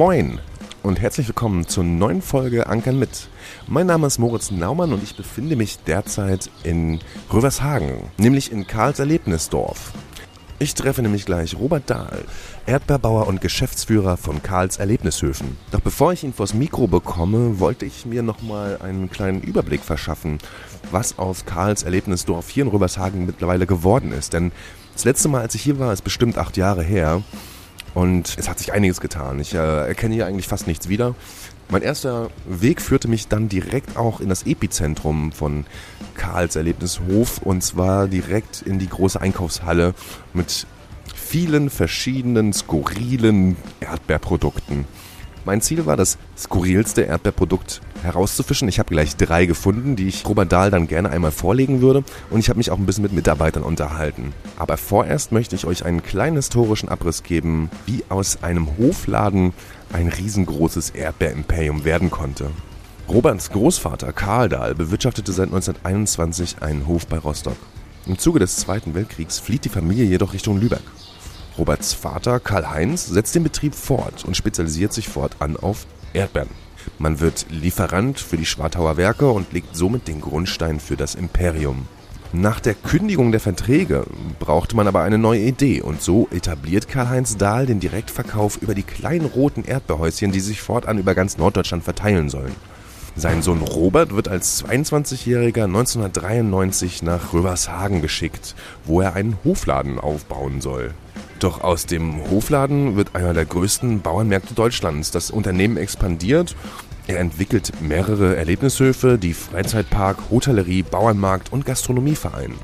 Moin und herzlich willkommen zur neuen Folge Ankern mit. Mein Name ist Moritz Naumann und ich befinde mich derzeit in Rövershagen, nämlich in Karls Erlebnisdorf. Ich treffe nämlich gleich Robert Dahl, Erdbeerbauer und Geschäftsführer von Karls Erlebnishöfen. Doch bevor ich ihn vors Mikro bekomme, wollte ich mir nochmal einen kleinen Überblick verschaffen, was aus Karls Erlebnisdorf hier in Rövershagen mittlerweile geworden ist. Denn das letzte Mal, als ich hier war, ist bestimmt acht Jahre her. Und es hat sich einiges getan. Ich äh, erkenne hier eigentlich fast nichts wieder. Mein erster Weg führte mich dann direkt auch in das Epizentrum von Karls Erlebnishof und zwar direkt in die große Einkaufshalle mit vielen verschiedenen skurrilen Erdbeerprodukten. Mein Ziel war, das skurrilste Erdbeerprodukt herauszufischen. Ich habe gleich drei gefunden, die ich Robert Dahl dann gerne einmal vorlegen würde. Und ich habe mich auch ein bisschen mit Mitarbeitern unterhalten. Aber vorerst möchte ich euch einen kleinen historischen Abriss geben, wie aus einem Hofladen ein riesengroßes Erdbeerimperium werden konnte. Roberts Großvater Karl Dahl bewirtschaftete seit 1921 einen Hof bei Rostock. Im Zuge des Zweiten Weltkriegs flieht die Familie jedoch Richtung Lübeck. Roberts Vater Karl-Heinz setzt den Betrieb fort und spezialisiert sich fortan auf Erdbeeren. Man wird Lieferant für die Schwartauer Werke und legt somit den Grundstein für das Imperium. Nach der Kündigung der Verträge brauchte man aber eine neue Idee und so etabliert Karl-Heinz Dahl den Direktverkauf über die kleinen roten Erdbeerhäuschen, die sich fortan über ganz Norddeutschland verteilen sollen. Sein Sohn Robert wird als 22-Jähriger 1993 nach Rövershagen geschickt, wo er einen Hofladen aufbauen soll. Doch aus dem Hofladen wird einer der größten Bauernmärkte Deutschlands. Das Unternehmen expandiert. Er entwickelt mehrere Erlebnishöfe, die Freizeitpark, Hotellerie, Bauernmarkt und Gastronomie vereinen.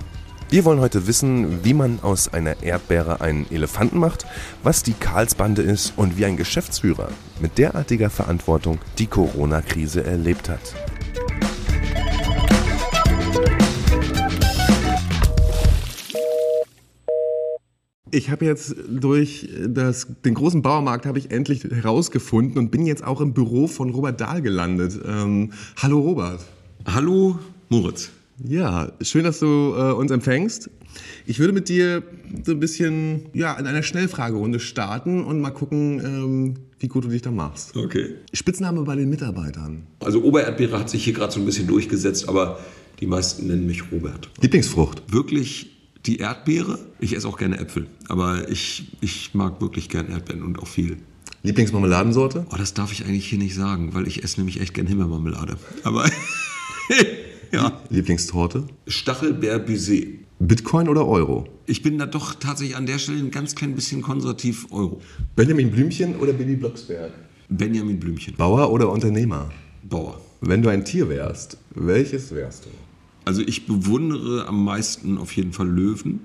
Wir wollen heute wissen, wie man aus einer Erdbeere einen Elefanten macht, was die Karlsbande ist und wie ein Geschäftsführer mit derartiger Verantwortung die Corona-Krise erlebt hat. Ich habe jetzt durch das, den großen Bauermarkt habe ich endlich herausgefunden und bin jetzt auch im Büro von Robert Dahl gelandet. Ähm, hallo Robert. Hallo Moritz. Ja, schön, dass du äh, uns empfängst. Ich würde mit dir so ein bisschen ja, in einer Schnellfragerunde starten und mal gucken, ähm, wie gut du dich da machst. Okay. Spitzname bei den Mitarbeitern. Also Obererdbeere hat sich hier gerade so ein bisschen durchgesetzt, aber die meisten nennen mich Robert. Lieblingsfrucht. Wirklich die Erdbeere. Ich esse auch gerne Äpfel, aber ich, ich mag wirklich gerne Erdbeeren und auch viel. Lieblingsmarmeladensorte? Oh, das darf ich eigentlich hier nicht sagen, weil ich esse nämlich echt gerne Himbeermarmelade. Aber ja. Lieblingstorte? Stachelbeer Baiser. Bitcoin oder Euro? Ich bin da doch tatsächlich an der Stelle ein ganz klein bisschen konservativ Euro. Benjamin Blümchen oder Billy Blocksberg? Benjamin Blümchen. Bauer oder Unternehmer? Bauer. Wenn du ein Tier wärst, welches wärst du? Also ich bewundere am meisten auf jeden Fall Löwen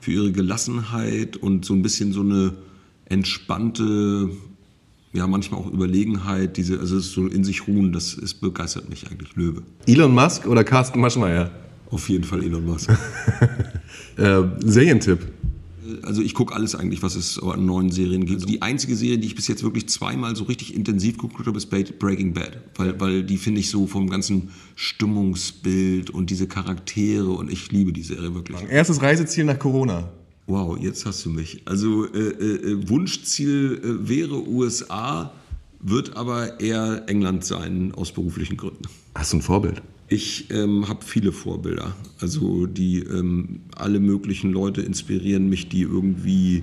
für ihre Gelassenheit und so ein bisschen so eine entspannte, ja manchmal auch Überlegenheit, diese, also es so in sich ruhen, das ist, begeistert mich eigentlich, Löwe. Elon Musk oder Carsten Maschmeyer? Auf jeden Fall Elon Musk. äh, Serientipp. Also ich gucke alles eigentlich, was es an neuen Serien gibt. Also die einzige Serie, die ich bis jetzt wirklich zweimal so richtig intensiv geguckt habe, ist Breaking Bad. Weil, weil die finde ich so vom ganzen Stimmungsbild und diese Charaktere und ich liebe die Serie wirklich. Erstes Reiseziel nach Corona. Wow, jetzt hast du mich. Also äh, äh, Wunschziel äh, wäre USA, wird aber eher England sein aus beruflichen Gründen. Hast du ein Vorbild? Ich ähm, habe viele Vorbilder. Also die ähm, alle möglichen Leute inspirieren mich, die irgendwie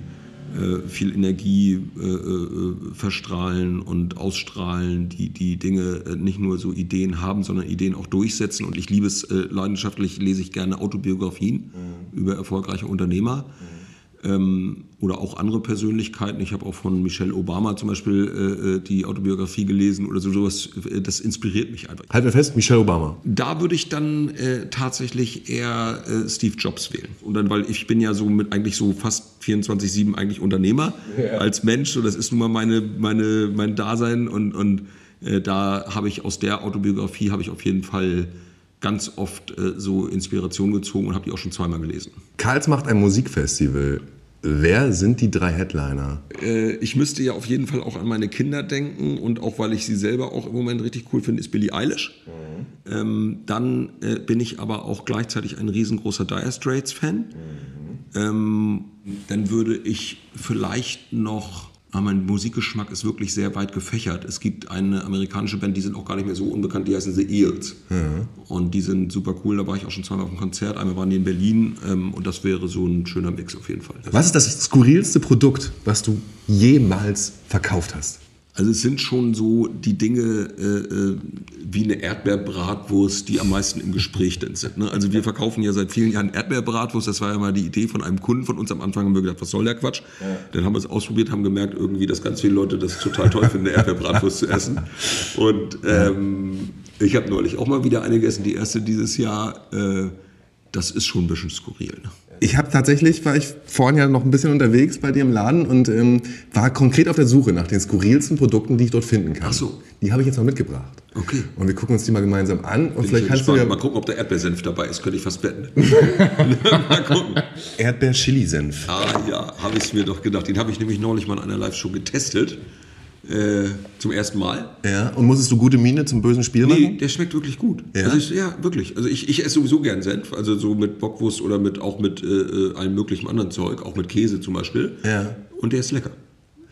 äh, viel Energie äh, äh, verstrahlen und ausstrahlen, die die Dinge äh, nicht nur so Ideen haben, sondern Ideen auch durchsetzen. Und ich liebe es äh, leidenschaftlich, lese ich gerne Autobiografien mhm. über erfolgreiche Unternehmer. Mhm ähm, oder auch andere Persönlichkeiten. Ich habe auch von Michelle Obama zum Beispiel äh, äh die Autobiografie gelesen oder so sowas. Äh, das inspiriert mich einfach. Halten wir fest, Michelle Obama. Da würde ich dann äh, tatsächlich eher äh, Steve Jobs wählen. Und dann, weil ich bin ja so mit eigentlich so fast 24/7 eigentlich Unternehmer ja. als Mensch. So, das ist nun mal meine, meine, mein Dasein und, und äh, da habe ich aus der Autobiografie habe ich auf jeden Fall ganz oft äh, so Inspiration gezogen und habe die auch schon zweimal gelesen. Karls macht ein Musikfestival. Wer sind die drei Headliner? Äh, ich müsste ja auf jeden Fall auch an meine Kinder denken und auch weil ich sie selber auch im Moment richtig cool finde, ist Billie Eilish. Mhm. Ähm, dann äh, bin ich aber auch gleichzeitig ein riesengroßer Dire Straits Fan. Mhm. Ähm, dann würde ich vielleicht noch Aber mein Musikgeschmack ist wirklich sehr weit gefächert. Es gibt eine amerikanische Band, die sind auch gar nicht mehr so unbekannt, die heißen The Eels. Und die sind super cool. Da war ich auch schon zweimal auf einem Konzert. Einmal waren die in Berlin ähm, und das wäre so ein schöner Mix auf jeden Fall. Was ist das skurrilste Produkt, was du jemals verkauft hast? Also es sind schon so die Dinge äh, äh, wie eine Erdbeerbratwurst, die am meisten im Gespräch denn sind. Ne? Also wir verkaufen ja seit vielen Jahren Erdbeerbratwurst. Das war ja mal die Idee von einem Kunden von uns. Am Anfang haben wir gedacht, was soll der Quatsch? Dann haben wir es ausprobiert, haben gemerkt irgendwie, dass ganz viele Leute das total toll finden, eine Erdbeerbratwurst zu essen. Und ähm, ich habe neulich auch mal wieder eine gegessen, die erste dieses Jahr. Äh, das ist schon ein bisschen skurril. Ne? Ich habe tatsächlich, war ich vorhin ja noch ein bisschen unterwegs bei dir im Laden und ähm, war konkret auf der Suche nach den skurrilsten Produkten, die ich dort finden kann. Ach so. Die habe ich jetzt mal mitgebracht. Okay. Und wir gucken uns die mal gemeinsam an und Bin vielleicht ich kannst du gespannt. ja Mal gucken, ob der Erdbeersenf dabei ist. Könnte ich fast wetten. mal gucken. Erdbeer-Chili-Senf. Ah ja, habe ich mir doch gedacht. Den habe ich nämlich neulich mal in einer Live-Show getestet. Äh, zum ersten Mal. Ja, und musstest du gute Miene zum bösen Spiel Nee, machen? der schmeckt wirklich gut. Ja? Also ich, ja, wirklich. Also ich, ich esse sowieso gern Senf, also so mit Bockwurst oder mit auch mit äh, äh, allem möglichen anderen Zeug, auch mit Käse zum Beispiel. Ja. Und der ist lecker.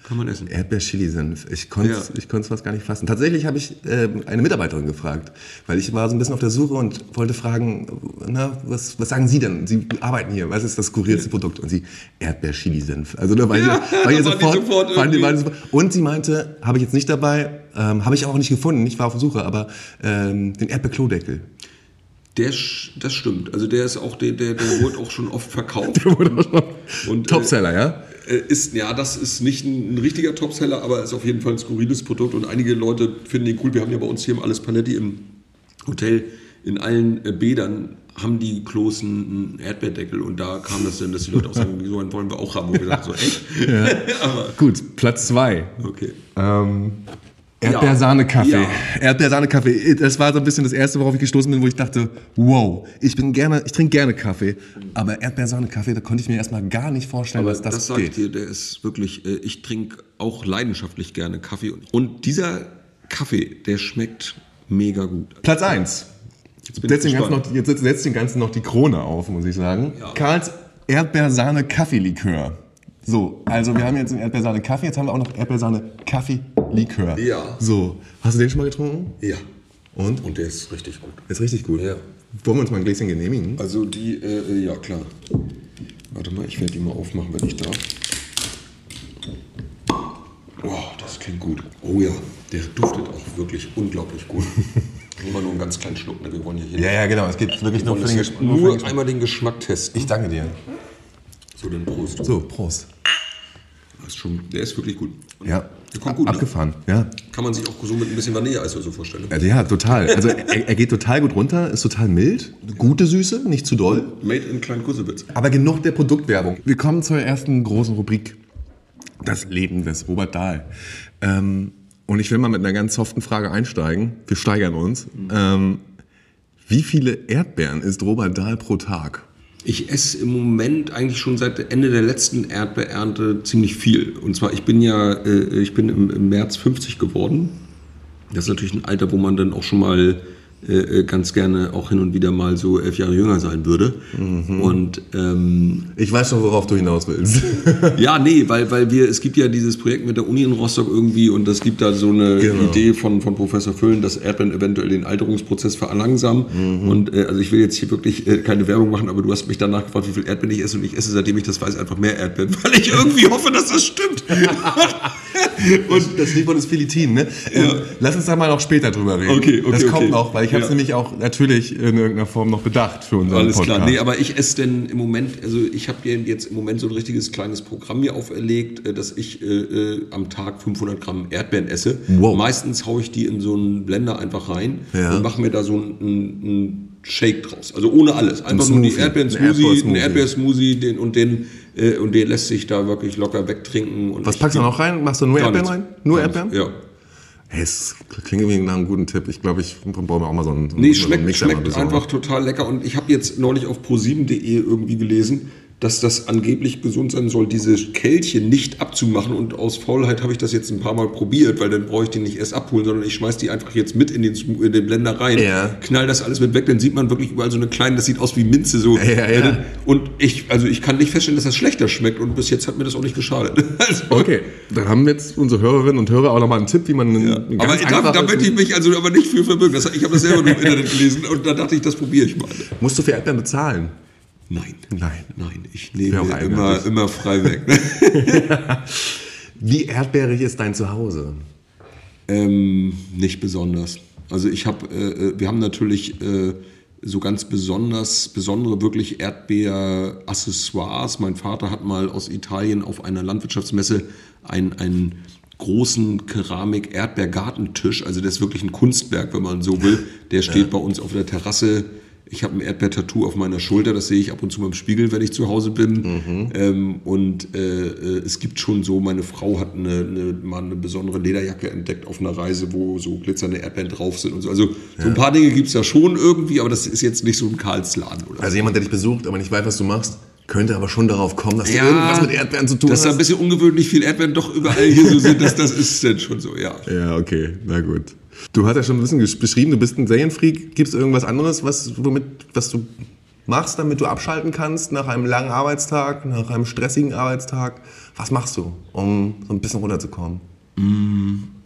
Kann man essen. Erdbeer-Chili-Senf. Ich konnte es Ja. ich fast gar nicht fassen. Tatsächlich habe ich äh, eine Mitarbeiterin gefragt, weil ich war so ein bisschen auf der Suche und wollte fragen, na, was, was sagen Sie denn? Sie arbeiten hier, was ist das skurrilste Produkt? Und sie, Erdbeer-Chili-Senf. Also da war, Ja, ich, war ich die sofort waren waren sofort. Und sie meinte, habe ich jetzt nicht dabei, ähm, habe ich auch nicht gefunden, ich war auf der Suche, aber ähm, den Erdbeer-Klodeckel. Der, das stimmt. Also der ist auch, der, der, der wurde auch schon oft verkauft. Und, äh, Topseller, ja? Äh, Ist, ja, das ist nicht ein, ein richtiger Topseller, aber ist auf jeden Fall ein skurriles Produkt und einige Leute finden ihn cool. Wir haben ja bei uns hier im Alles Paletti im Hotel in allen äh, Bädern haben die Klos einen Erdbeerdeckel und da kam das dann, dass die Leute auch sagen, so einen wollen wir auch haben. Und wir dachten so, echt? aber Gut, Platz zwei. okay. Ähm, Erdbeersahne-Kaffee. Ja. Erdbeersahne-Kaffee. Das war so ein bisschen das erste, worauf ich gestoßen bin, wo ich dachte, wow, ich bin gerne, ich trinke gerne Kaffee, aber Erdbeersahne-Kaffee, da konnte ich mir erstmal gar nicht vorstellen, Aber dass das, das, ich geht. dir, der ist wirklich, äh, ich trinke auch leidenschaftlich gerne Kaffee. Und, dieser Kaffee, der schmeckt mega gut. Platz eins. Jetzt bin ich Setzt den, ganzen noch, jetzt setzt den Ganzen noch die Krone auf, muss ich sagen. Ja. Karls Erdbeersahne-Kaffee-Likör. So, also wir haben jetzt den Erdbeersahne-Kaffee, jetzt haben wir auch noch Erdbeersahne-Kaffee-Likör. Ja. So, hast du den schon mal getrunken? Ja. Und? Und der ist richtig gut. Ist richtig gut. Ja. Wollen wir uns mal ein Gläschen genehmigen? Also die, äh, ja klar. Warte mal, ich werde die mal aufmachen, wenn ich darf. Oh, das klingt gut. Oh ja, der duftet auch wirklich unglaublich gut. Immer nur einen ganz kleinen Schluck, ne? wir wollen ja hier Ja, ja, genau. Es geht wirklich nur für den Geschmack. nur den einmal den Geschmack testen. Ich danke dir. So, dann Prost. So, Prost. Das ist schon, der ist wirklich gut. Und Ja. Der kommt gut, ne? Abgefahren. Ja. Kann man sich auch so mit ein bisschen Vanilleeis oder so vorstellen. Also, ja, total. Also er, er geht total gut runter, ist total mild, gute Süße, nicht zu doll. Made in Klein Kussewitz. Aber genug der Produktwerbung. Wir kommen zur ersten großen Rubrik. Das Leben des Robert Dahl. Ähm, und ich will mal mit einer ganz soften Frage einsteigen. Wir steigern uns. Ähm, wie viele Erdbeeren isst Robert Dahl pro Tag? Ich esse im Moment eigentlich schon seit Ende der letzten Erdbeerernte ziemlich viel. Und zwar, ich bin ja, äh, ich bin im, im März 50 geworden. Das ist natürlich ein Alter, wo man dann auch schon mal äh, ganz gerne auch hin und wieder mal so elf Jahre jünger sein würde. Und ähm, Ich weiß schon, worauf du hinaus willst. ja, nee, weil, weil wir, es gibt ja dieses Projekt mit der Uni in Rostock irgendwie und es gibt da so eine Genau. Idee von, von Professor Füllen, dass Erdbeeren eventuell den Alterungsprozess verlangsamen. Und äh, also ich will jetzt hier wirklich äh, keine Werbung machen, aber du hast mich danach gefragt, wie viel Erdbeeren ich esse und ich esse, seitdem ich das weiß, einfach mehr Erdbeeren, weil ich irgendwie hoffe, dass das stimmt. Und das Stichwort ist Filitin, ne? Ähm, Lass uns da mal noch später drüber reden. Okay, okay, Das kommt okay. noch, weil ich habe es Ja. nämlich auch natürlich in irgendeiner Form noch bedacht für unseren Alles Podcast. klar. Nee, aber ich esse denn im Moment, also ich habe dir jetzt im Moment so ein richtiges kleines Programm mir auferlegt, äh, dass ich äh, äh, am Tag 500 Gramm Erdbeeren esse. Wow. Meistens haue ich die in so einen Blender einfach rein Ja. und mache mir da so einen, Shake draus. Also ohne alles. Einfach nur die Smoothie. Erdbeeren-Smoothie, Ein Erdbeersmoothie, den, und den äh, und den lässt sich da wirklich locker wegtrinken. Und Was packst du noch rein? Machst du nur Erdbeeren rein? Nur Erdbeeren? Ja. Hey, es klingt irgendwie nach einem guten Tipp. Ich glaube, ich brauche mir auch mal so einen, so Nee, einen schmeckt, schmeckt besorgen. einfach total lecker. Und ich habe jetzt neulich auf pro7.de irgendwie gelesen, dass das angeblich gesund sein soll, diese Kältchen nicht abzumachen. Und aus Faulheit habe ich das jetzt ein paar Mal probiert, weil dann brauche ich die nicht erst abholen, sondern ich schmeiß die einfach jetzt mit in den, in den Blender rein, Ja. knall das alles mit weg, dann sieht man wirklich überall so eine kleine, das sieht aus wie Minze so. Ja, ja. Und ich, also ich kann nicht feststellen, dass das schlechter schmeckt und bis jetzt hat mir das auch nicht geschadet. Also, Okay, da haben jetzt unsere Hörerinnen und Hörer auch nochmal einen Tipp, wie man einen aber da, da möchte ich mich also aber nicht für verbürgen. Das, ich habe das selber nur im Internet gelesen und da dachte ich, das probiere ich mal. Musst du für Erdbeeren bezahlen? Nein. Nein. Nein, ich nehme immer, immer frei weg. Wie erdbeerig ist dein Zuhause? ähm, nicht besonders. Also ich habe, äh, äh, wir haben natürlich äh, so ganz besonders, besondere wirklich Erdbeer-Accessoires. Mein Vater hat mal aus Italien auf einer Landwirtschaftsmesse einen, einen großen Keramik-Erdbeergartentisch, also der ist wirklich ein Kunstwerk, wenn man so will. Der steht bei uns auf der Terrasse. Ich habe ein Erdbeer-Tattoo auf meiner Schulter, das sehe ich ab und zu mal im Spiegel, wenn ich zu Hause bin. Ähm, und äh, äh, es gibt schon so, meine Frau hat eine, eine, mal eine besondere Lederjacke entdeckt auf einer Reise, wo so glitzernde Erdbeeren drauf sind und so. Also so ein paar Dinge gibt es da schon irgendwie, aber das ist jetzt nicht so ein Karlsladen oder Also jemand, der dich besucht, aber nicht weiß, was du machst, könnte aber schon darauf kommen, dass Ja, du irgendwas mit Erdbeeren zu tun Dass da ein hast. bisschen ungewöhnlich viel Erdbeeren doch überall hier so sind, das, das ist dann schon so, ja. Ja, okay, na gut. Du hast ja schon ein bisschen beschrieben, du bist ein Serienfreak. Gibt es irgendwas anderes, was, womit, was du machst, damit du abschalten kannst nach einem langen Arbeitstag, nach einem stressigen Arbeitstag? Was machst du, um so ein bisschen runterzukommen?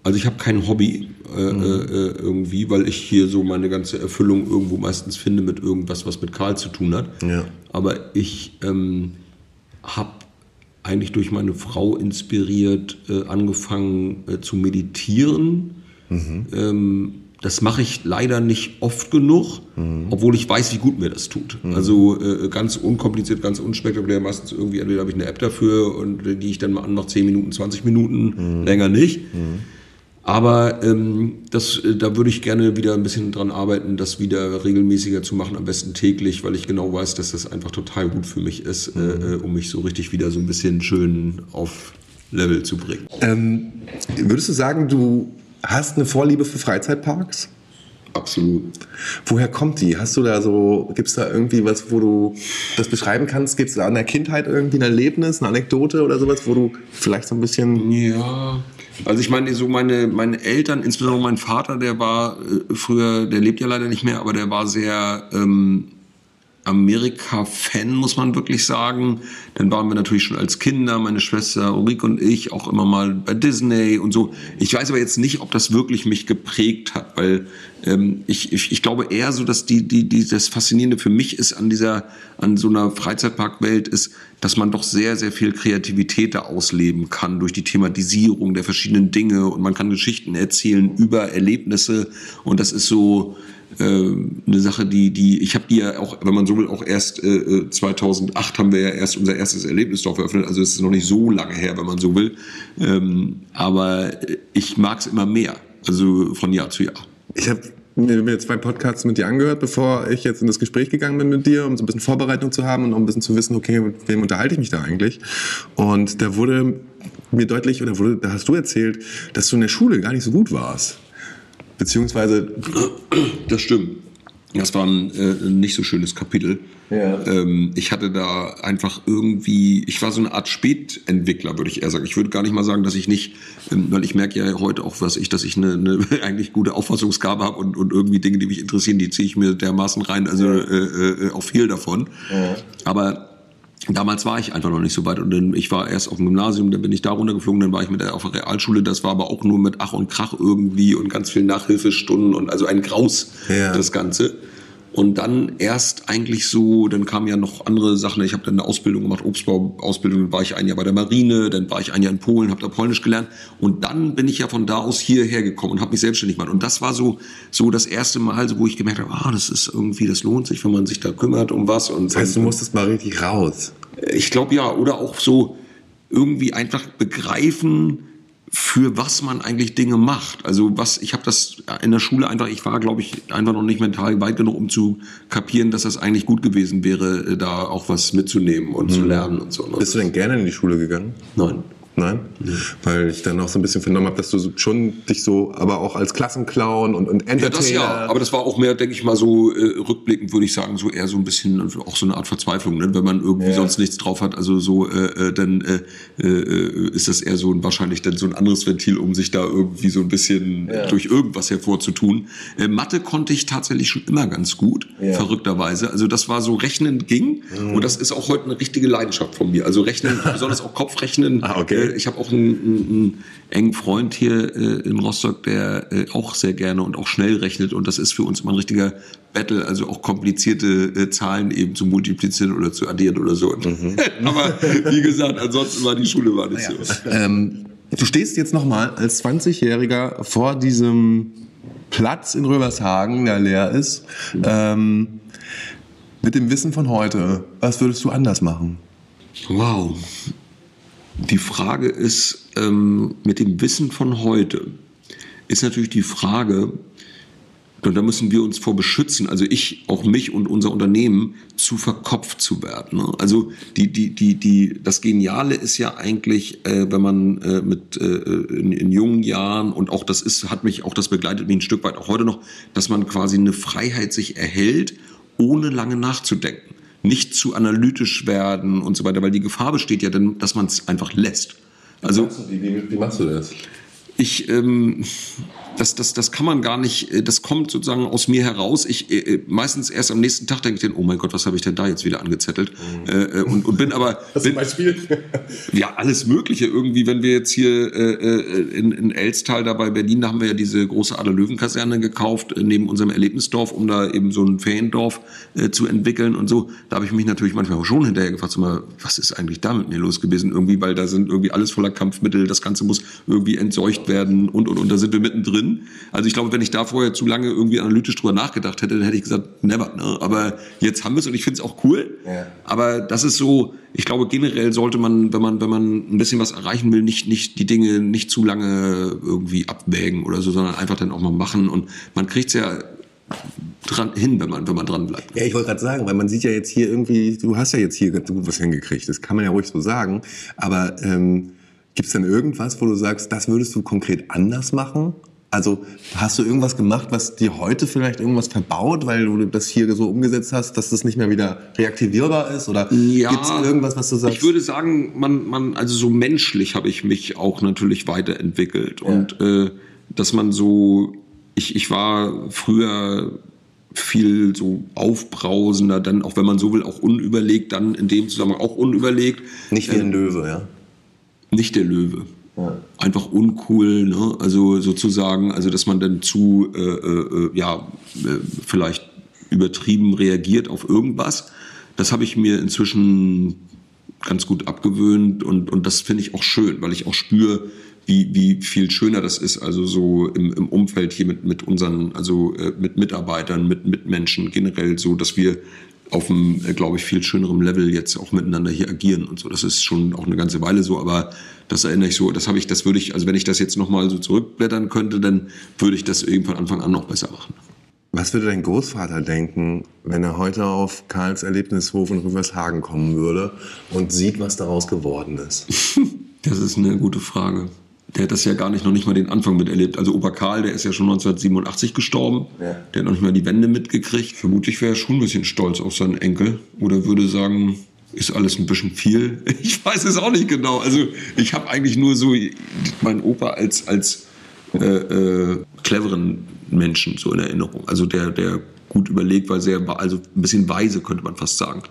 Also ich habe kein Hobby äh, äh, irgendwie, weil ich hier so meine ganze Erfüllung irgendwo meistens finde mit irgendwas, was mit Karl zu tun hat. Ja. Aber ich ähm, habe eigentlich durch meine Frau inspiriert äh, angefangen äh, zu meditieren. Ähm, das mache ich leider nicht oft genug, obwohl ich weiß, wie gut mir das tut. Also äh, ganz unkompliziert, ganz unspektakulär. Meistens irgendwie, entweder habe ich eine App dafür und äh, die ich dann mal anmache, 10 Minuten, 20 Minuten, länger nicht. Aber ähm, das, äh, da würde ich gerne wieder ein bisschen dran arbeiten, das wieder regelmäßiger zu machen, am besten täglich, weil ich genau weiß, dass das einfach total gut für mich ist, äh, um mich so richtig wieder so ein bisschen schön auf Level zu bringen. Ähm, würdest du sagen, du hast eine Vorliebe für Freizeitparks? Absolut. Woher kommt die? Hast du da so, gibt es da irgendwie was, wo du das beschreiben kannst? Gibt es da in der Kindheit irgendwie ein Erlebnis, eine Anekdote oder sowas, wo du vielleicht so ein bisschen Ja, also ich meine, so meine, meine Eltern, insbesondere mein Vater, der war äh, früher, der lebt ja leider nicht mehr, aber der war sehr ähm, Amerika-Fan, muss man wirklich sagen. Dann waren wir natürlich schon als Kinder, meine Schwester Ulrike und ich, auch immer mal bei Disney und so. Ich weiß aber jetzt nicht, ob das wirklich mich geprägt hat, weil ähm, ich, ich, ich glaube eher so, dass die, die, die, das Faszinierende für mich ist an dieser, an so einer Freizeitparkwelt ist, dass man doch sehr, sehr viel Kreativität da ausleben kann durch die Thematisierung der verschiedenen Dinge und man kann Geschichten erzählen über Erlebnisse und das ist so, äh, eine Sache, die, die, ich habe die ja auch, wenn man so will, auch erst äh, 2008 haben wir ja erst unser erstes Erlebnisdorf eröffnet, also es ist noch nicht so lange her, wenn man so will. Ähm, aber ich mag es immer mehr, also von Jahr zu Jahr. Ich habe mir mir zwei Podcasts mit dir angehört, bevor ich jetzt in das Gespräch gegangen bin mit dir, um so ein bisschen Vorbereitung zu haben und um ein bisschen zu wissen, okay, mit wem unterhalte ich mich da eigentlich? Und da wurde mir deutlich, oder wurde, da hast du erzählt, dass du in der Schule gar nicht so gut warst. Beziehungsweise, Das stimmt. Das war ein äh, nicht so schönes Kapitel. Ja. Ähm, ich hatte da einfach irgendwie, ich war so eine Art Spätentwickler, würde ich eher sagen. Ich würde gar nicht mal sagen, dass ich nicht, ähm, weil ich merke ja heute auch, was ich, dass ich eine, eine eigentlich gute Auffassungsgabe habe und, und irgendwie Dinge, die mich interessieren, die ziehe ich mir dermaßen rein, also äh, äh, auch viel davon. Aber Damals war ich einfach noch nicht so weit und dann, ich war erst auf dem Gymnasium, dann bin ich da runtergeflogen, dann war ich mit der, auf der Realschule, das war aber auch nur mit Ach und Krach irgendwie und ganz viel Nachhilfestunden und also ein Graus, Ja. das Ganze. Und dann erst eigentlich so, dann kamen ja noch andere Sachen. Ich habe dann eine Ausbildung gemacht, Obstbau-Ausbildung, dann war ich ein Jahr bei der Marine, dann war ich ein Jahr in Polen, habe da Polnisch gelernt. Und dann bin ich ja von da aus hierher gekommen und habe mich selbstständig gemacht. Und das war so, so das erste Mal, so, wo ich gemerkt habe, ah, das ist irgendwie, das lohnt sich, wenn man sich da kümmert um was. Und das heißt, du musstest mal richtig raus. ich glaube ja, oder auch so irgendwie einfach begreifen, für was man eigentlich Dinge macht. Also was, ich habe das in der Schule einfach, ich war, glaube ich, einfach noch nicht mental weit genug, um zu kapieren, dass das eigentlich gut gewesen wäre, da auch was mitzunehmen und zu lernen und so. ne? Bist du denn gerne in die Schule gegangen? Nein. Nein? Mhm. Weil ich dann auch so ein bisschen vernommen habe, dass du schon dich so, aber auch als Klassenclown und, und Entertainer... Ja, das ja, aber das war auch mehr, denke ich mal, so äh, rückblickend würde ich sagen, so eher so ein bisschen auch so eine Art Verzweiflung, ne? wenn man irgendwie ja. sonst nichts drauf hat, also so, äh, äh dann äh, äh, ist das eher so ein, wahrscheinlich dann so ein anderes Ventil, um sich da irgendwie so ein bisschen ja. durch irgendwas hervorzutun. Äh, Mathe konnte ich tatsächlich schon immer ganz gut, ja. verrückterweise. Also das war so, Rechnen ging mhm. und das ist auch heute eine richtige Leidenschaft von mir. Also Rechnen, besonders auch Kopfrechnen, ah, okay äh, ich habe auch einen, einen, engen Freund hier äh, in Rostock, der äh, auch sehr gerne und auch schnell rechnet. Und das ist für uns immer ein richtiger Battle, also auch komplizierte äh, Zahlen eben zu multiplizieren oder zu addieren oder so. Mhm. Aber wie gesagt, ansonsten war die Schule war nicht naja. so. Ähm, du stehst jetzt nochmal als 20-Jähriger vor diesem Platz in Röbershagen, der leer ist. Ähm, mit dem Wissen von heute, was würdest du anders machen? Wow. Die Frage ist, ähm, mit dem Wissen von heute, ist natürlich die Frage, und da müssen wir uns vor beschützen, also ich, auch mich und unser Unternehmen, zu verkopft zu werden. Ne? Also die, die, die, die, das Geniale ist ja eigentlich, äh, wenn man äh, mit äh, in, in, jungen Jahren und auch das ist, hat mich auch das begleitet mich ein Stück weit auch heute noch, dass man quasi eine Freiheit sich erhält, ohne lange nachzudenken nicht zu analytisch werden und so weiter, weil die Gefahr besteht ja dann, dass man es einfach lässt. Also, wie, wie, wie machst du das? Ich, ähm, das, das, das kann man gar nicht, äh, das kommt sozusagen aus mir heraus. Ich äh, äh, meistens erst am nächsten Tag denke ich dann, oh mein Gott, was habe ich denn da jetzt wieder angezettelt? Mhm. Äh, und, und bin aber. Was bin, Beispiel? ja, alles Mögliche. Irgendwie, wenn wir jetzt hier äh, in, in Elstal da bei Berlin, da haben wir ja diese große Adler-Löwen-Kaserne gekauft, neben unserem Erlebnisdorf, um da eben so ein Feriendorf zu entwickeln und so. Da habe ich mich natürlich manchmal schon hinterher gefragt, mal, was ist eigentlich da mit mir los gewesen? Irgendwie, weil da sind irgendwie alles voller Kampfmittel, das Ganze muss irgendwie entseucht werden und, und, und da sind wir mittendrin drin. Also ich glaube, wenn ich da vorher zu lange irgendwie analytisch drüber nachgedacht hätte, dann hätte ich gesagt, never. Ne? Aber jetzt haben wir es und ich finde es auch cool. Ja. Aber das ist so, ich glaube generell sollte man, wenn man, wenn man ein bisschen was erreichen will, nicht, nicht die Dinge nicht zu lange irgendwie abwägen oder so, sondern einfach dann auch mal machen. Und man kriegt es ja dran hin, wenn man, wenn man dran bleibt. Ja, ich wollte gerade sagen, weil man sieht ja jetzt hier irgendwie, du hast ja jetzt hier ganz gut was hingekriegt, das kann man ja ruhig so sagen, aber ähm, gibt es denn irgendwas, wo du sagst, das würdest du konkret anders machen? Also hast du irgendwas gemacht, was dir heute vielleicht irgendwas verbaut, weil du das hier so umgesetzt hast, dass das nicht mehr wieder reaktivierbar ist? Oder ja, gibt es irgendwas, was du sagst? Ich würde sagen, man, man, also so menschlich habe ich mich auch natürlich weiterentwickelt. Ja. Und äh, dass man so, ich, ich war früher viel so aufbrausender, dann auch wenn man so will, auch unüberlegt, dann in dem Zusammenhang auch unüberlegt. Nicht wie ein ähm, Löwe, ja? Nicht der Löwe. Einfach uncool, ne? also sozusagen, also dass man dann zu, äh, äh, ja, äh, vielleicht übertrieben reagiert auf irgendwas. Das habe ich mir inzwischen ganz gut abgewöhnt und, und das finde ich auch schön, weil ich auch spüre, wie, wie viel schöner das ist, also so im, im Umfeld hier mit, mit unseren, also äh, mit Mitarbeitern, mit Mitmenschen generell so, dass wir auf einem, äh, glaube ich, viel schönerem Level jetzt auch miteinander hier agieren und so. Das ist schon auch eine ganze Weile so, aber das erinnere ich so, das habe ich, das würde ich, also wenn ich das jetzt nochmal so zurückblättern könnte, dann würde ich das eben von Anfang an noch besser machen. Was würde dein Großvater denken, wenn er heute auf Karls Erlebnishof in Rüvershagen kommen würde und sieht, was daraus geworden ist? das ist eine gute Frage der hat das ja gar nicht, noch nicht mal den Anfang miterlebt. Also Opa Karl, der ist ja schon 1987 gestorben. Ja. Der hat noch nicht mal die Wende mitgekriegt. Vermutlich wäre er schon ein bisschen stolz auf seinen Enkel. Oder würde sagen, ist alles ein bisschen viel. Ich weiß es auch nicht genau. Also ich habe eigentlich nur so meinen Opa als, als äh, äh, cleveren Menschen so in Erinnerung. Also der, der gut überlegt war, sehr, also ein bisschen weise könnte man fast sagen.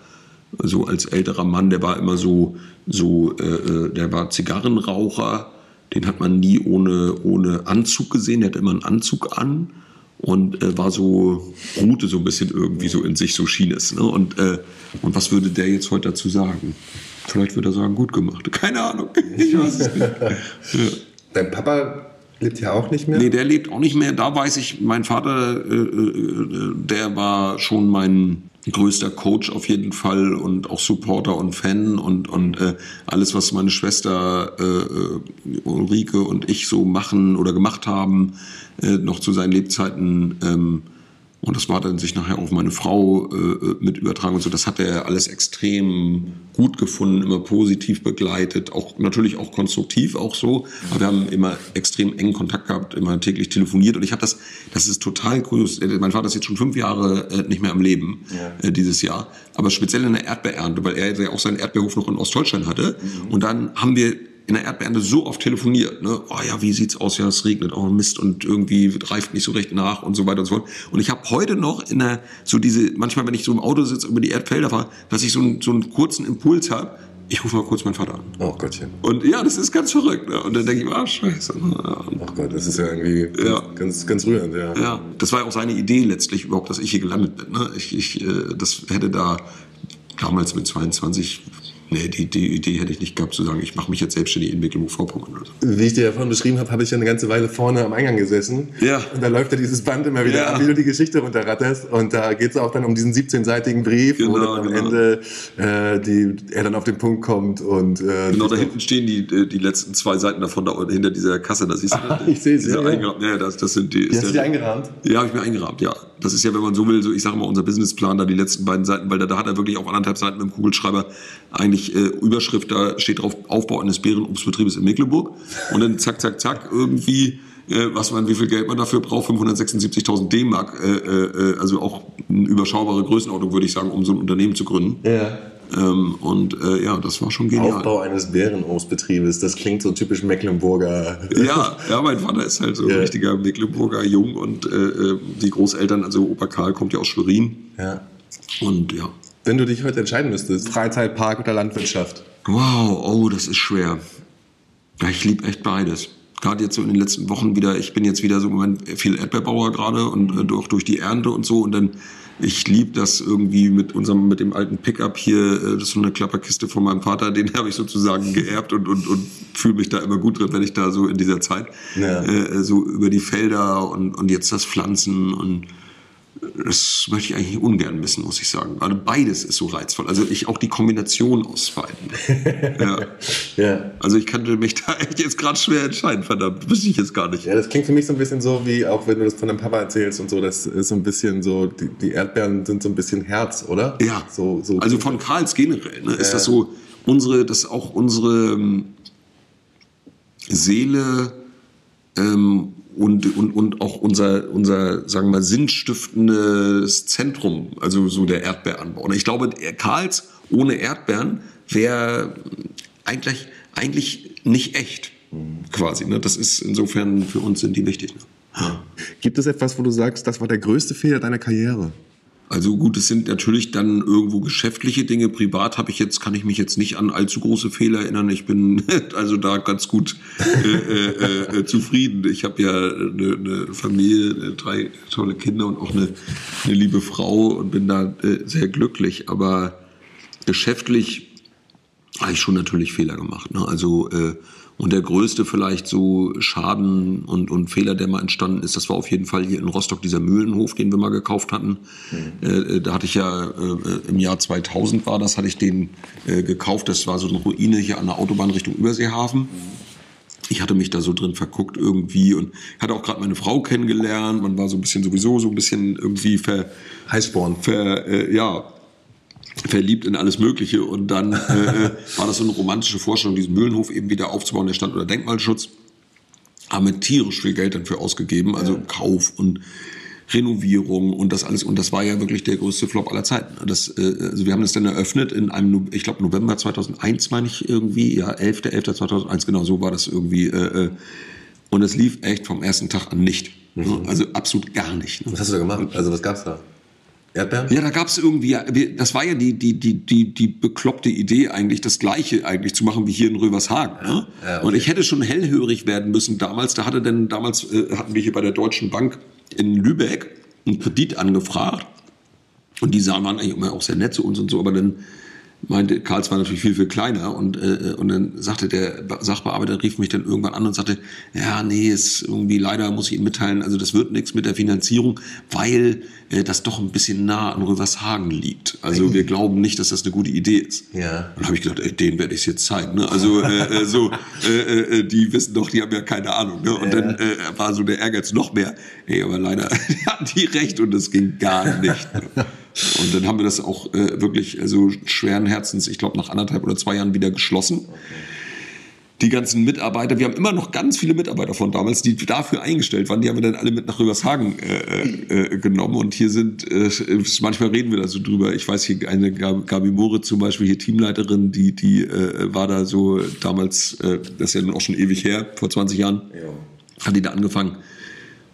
So als älterer Mann, der war immer so, so äh, äh der war Zigarrenraucher den hat man nie ohne, ohne Anzug gesehen. Der hatte immer einen Anzug an und äh, war so, ruhte so ein bisschen irgendwie so in sich, so schien es. Ne? Und, äh, und was würde der jetzt heute dazu sagen? Vielleicht würde er sagen, gut gemacht. Keine Ahnung. Ich weiß es nicht. Ja. Dein Papa lebt ja auch nicht mehr? Nee, der lebt auch nicht mehr. Da weiß ich, mein Vater, äh, äh der war schon mein größter Coach auf jeden Fall und auch Supporter und Fan und, und äh, alles, was meine Schwester äh, äh, Ulrike und ich so machen oder gemacht haben, äh, noch zu seinen Lebzeiten, ähm, Und das war dann sich nachher auf meine Frau äh, mit übertragen und so. Das hat er alles extrem gut gefunden, immer positiv begleitet, auch natürlich auch konstruktiv, auch so. Aber wir haben immer extrem engen Kontakt gehabt, immer täglich telefoniert. Und ich habe das, das ist total cool. Mein Vater ist jetzt schon fünf Jahre äh, nicht mehr am Leben ja. äh, dieses Jahr. Aber speziell in der Erdbeerernte, weil er ja auch seinen Erdbeerhof noch in Ostdeutschland hatte. Mhm. Und dann haben wir in der Erdbeerende so oft telefoniert. Ne? Oh ja, wie sieht's aus? Ja, es regnet, oh Mist und irgendwie reift nicht so recht nach und so weiter und so fort. Und ich habe heute noch in der, so diese, manchmal, wenn ich so im Auto sitze über die Erdfelder fahre, dass ich so, einen, so einen kurzen Impuls habe, ich rufe mal kurz meinen Vater an. Oh Gottchen. Und ja, das ist ganz verrückt. Ne? Und dann denke ich, ah, scheiße. Ja. Oh Gott, das ist ja irgendwie ja. Ganz, ganz rührend, ja. Ja, das war ja auch seine Idee letztlich überhaupt, dass ich hier gelandet bin. Ne? Ich, ich, äh, das hätte da damals mit 22 Nee, die, die Idee hätte ich nicht gehabt, zu sagen, ich mache mich jetzt selbstständig in Mecklenburg-Vorpommern. So. Wie ich dir davon beschrieben habe, habe ich ja eine ganze Weile vorne am Eingang gesessen. Ja. Und da läuft ja dieses Band immer wieder ja. wie du die Geschichte runterratterst. Und da geht es auch dann um diesen 17-seitigen Brief, genau, wo dann am genau. Ende äh, die, er dann auf den Punkt kommt. Und, äh, genau, da hinten stehen die, äh, die letzten zwei Seiten davon, da hinter dieser Kasse. Da siehst du, ah, ich sehe sie. Ja, ja. das, das sind die. die hast du die eingerahmt? Ja, habe ich mir eingerahmt, ja. Das ist ja, wenn man so will, so ich sage mal, unser Businessplan, da die letzten beiden Seiten, weil da, da hat er wirklich auf anderthalb Seiten mit dem Kugelschreiber eigentlich äh, Überschrift, da steht drauf Aufbau eines Beerenobstbetriebes in Mecklenburg. Und dann zack, zack, zack, irgendwie, äh, was man, wie viel Geld man dafür braucht, 576.000 D-Mark, äh, äh, also auch eine überschaubare Größenordnung, würde ich sagen, um so ein Unternehmen zu gründen. Ja. Ähm, und äh, ja, das war schon genial. Aufbau eines Bärenobstbetriebes, das klingt so typisch Mecklenburger. Ja, ja, mein Vater ist halt so ein richtiger Mecklenburger Jung und äh, äh, die Großeltern, also Opa Karl kommt ja aus Schwerin. Ja. Und ja. Wenn du dich heute entscheiden müsstest, Freizeitpark oder Landwirtschaft? Wow, oh, das ist schwer. Ja, ich liebe echt beides. Gerade jetzt so in den letzten Wochen wieder, ich bin jetzt wieder so im Moment viel Erdbeerbauer gerade und äh, durch, durch die Ernte und so und dann ich liebe das irgendwie mit unserem, mit dem alten Pickup hier, äh, das ist so eine Klapperkiste von meinem Vater, den habe ich sozusagen geerbt und, und, und fühle mich da immer gut drin, wenn ich da so in dieser Zeit ja. äh, so über die Felder und, und jetzt das Pflanzen und das möchte ich eigentlich ungern missen, muss ich sagen. Gerade beides ist so reizvoll. Also ich auch die Kombination aus beiden. ja. ja. Also ich könnte mich da echt jetzt gerade schwer entscheiden, verdammt, wüsste ich jetzt gar nicht. Ja, das klingt für mich so ein bisschen so, wie auch wenn du das von deinem Papa erzählst und so, das ist so ein bisschen so, die, die Erdbeeren sind so ein bisschen Herz, oder? Ja. So, so also von Karls generell ne, ist ja. das so, unsere, das auch unsere ähm, Seele ähm, und, und, und auch unser, unser, sagen wir mal, sinnstiftendes Zentrum, also so der Erdbeeranbau. Und ich glaube, Karls ohne Erdbeeren wäre eigentlich, eigentlich nicht echt, quasi. Ne? Das ist insofern für uns sind die wichtig. Ne? Gibt es etwas, wo du sagst, das war der größte Fehler deiner Karriere? Also gut, es sind natürlich dann irgendwo geschäftliche Dinge. Privat habe ich jetzt, kann ich mich jetzt nicht an allzu große Fehler erinnern. Ich bin also da ganz gut äh, äh, äh, zufrieden. Ich habe ja eine, eine, Familie, drei tolle Kinder und auch eine, eine liebe Frau und bin da äh, sehr glücklich. Aber geschäftlich habe ich schon natürlich Fehler gemacht. Ne? Also äh, und der größte vielleicht so Schaden und, und Fehler, der mal entstanden ist, das war auf jeden Fall hier in Rostock dieser Mühlenhof, den wir mal gekauft hatten. Mhm. Äh, da hatte ich ja äh, im Jahr 2000 war das, hatte ich den äh, gekauft. Das war so eine Ruine hier an der Autobahn Richtung Überseehafen. Mhm. Ich hatte mich da so drin verguckt irgendwie und hatte auch gerade meine Frau kennengelernt. Man war so ein bisschen sowieso so ein bisschen irgendwie ver, Heißborn. Ver, äh, ja, verliebt in alles Mögliche. Und dann äh, äh, war das so eine romantische Vorstellung, diesen Mühlenhof eben wieder aufzubauen. Der stand unter Denkmalschutz. Haben wir tierisch viel Geld dafür ausgegeben, also ja. Kauf und Renovierung und das alles. Und das war ja wirklich der größte Flop aller Zeiten. Das, äh, also wir haben das dann eröffnet in einem, ich glaube November 2001 meine ich irgendwie, ja 11.11.2001, genau so war das irgendwie. Äh, äh, und es lief echt vom ersten Tag an nicht. Mhm. Also absolut gar nicht. Ne? Was hast du da gemacht? Also was gab's da? Erdbeeren? Ja, da gab es irgendwie, das war ja die, die, die, die, die bekloppte Idee eigentlich, das Gleiche eigentlich zu machen wie hier in Rövershagen. Ne? Ja, okay. Und ich hätte schon hellhörig werden müssen damals. Da hatte denn damals äh, hatten wir hier bei der Deutschen Bank in Lübeck einen Kredit angefragt. Und die sahen waren eigentlich immer auch sehr nett zu uns und so, aber dann meinte, Karls war natürlich viel, viel kleiner und, äh, und dann sagte der Sachbearbeiter, rief mich dann irgendwann an und sagte, ja, nee, ist irgendwie leider muss ich Ihnen mitteilen, also das wird nichts mit der Finanzierung, weil äh, das doch ein bisschen nah an Rövershagen liegt. Also wir glauben nicht, dass das eine gute Idee ist. Ja. Und dann habe ich gedacht, ey, denen werde ich es jetzt zeigen. Ne? Also äh, äh, so, äh, äh, die wissen doch, die haben ja keine Ahnung. Ne? Und ja. dann äh, war so der Ehrgeiz noch mehr. Ey, aber leider hatten die recht und es ging gar nicht. Ne? Und dann haben wir das auch äh, wirklich also schweren Herzens, ich glaube nach anderthalb oder zwei Jahren wieder geschlossen. Die ganzen Mitarbeiter, wir haben immer noch ganz viele Mitarbeiter von damals, die dafür eingestellt waren, die haben wir dann alle mit nach Röbershagen äh, äh, genommen. Und hier sind, äh, manchmal reden wir da so drüber. Ich weiß hier eine Gabi Moore zum Beispiel, hier Teamleiterin, die, die äh, war da so damals, äh, das ist ja nun auch schon ewig her, vor 20 Jahren, ja. hat die da angefangen.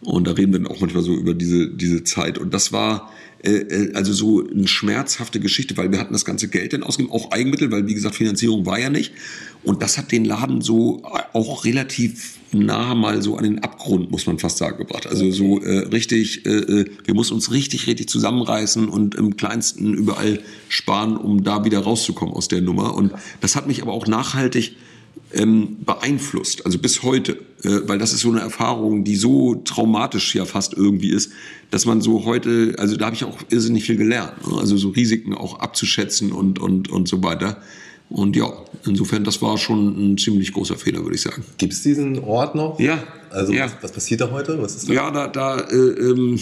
Und da reden wir dann auch manchmal so über diese, diese Zeit. Und das war, äh, äh, also so eine schmerzhafte Geschichte, weil wir hatten das ganze Geld dann ausgegeben, auch Eigenmittel, weil wie gesagt Finanzierung war ja nicht. Und das hat den Laden so auch relativ nah mal so an den Abgrund, muss man fast sagen, gebracht. Also so äh, richtig, äh, äh, wir mussten uns richtig, richtig zusammenreißen und im kleinsten überall sparen, um da wieder rauszukommen aus der Nummer. Und das hat mich aber auch nachhaltig ähm, beeinflusst, also bis heute, äh, weil das ist so eine Erfahrung, die so traumatisch ja fast irgendwie ist, dass man so heute, also da habe ich auch irrsinnig viel gelernt, ne? also so Risiken auch abzuschätzen und, und, und so weiter. Und ja, insofern, das war schon ein ziemlich großer Fehler, würde ich sagen. Gibt es diesen Ort noch? Ja. Also ja. Was, was, passiert da heute? Was ist da? Ja, da, da, äh, ähm,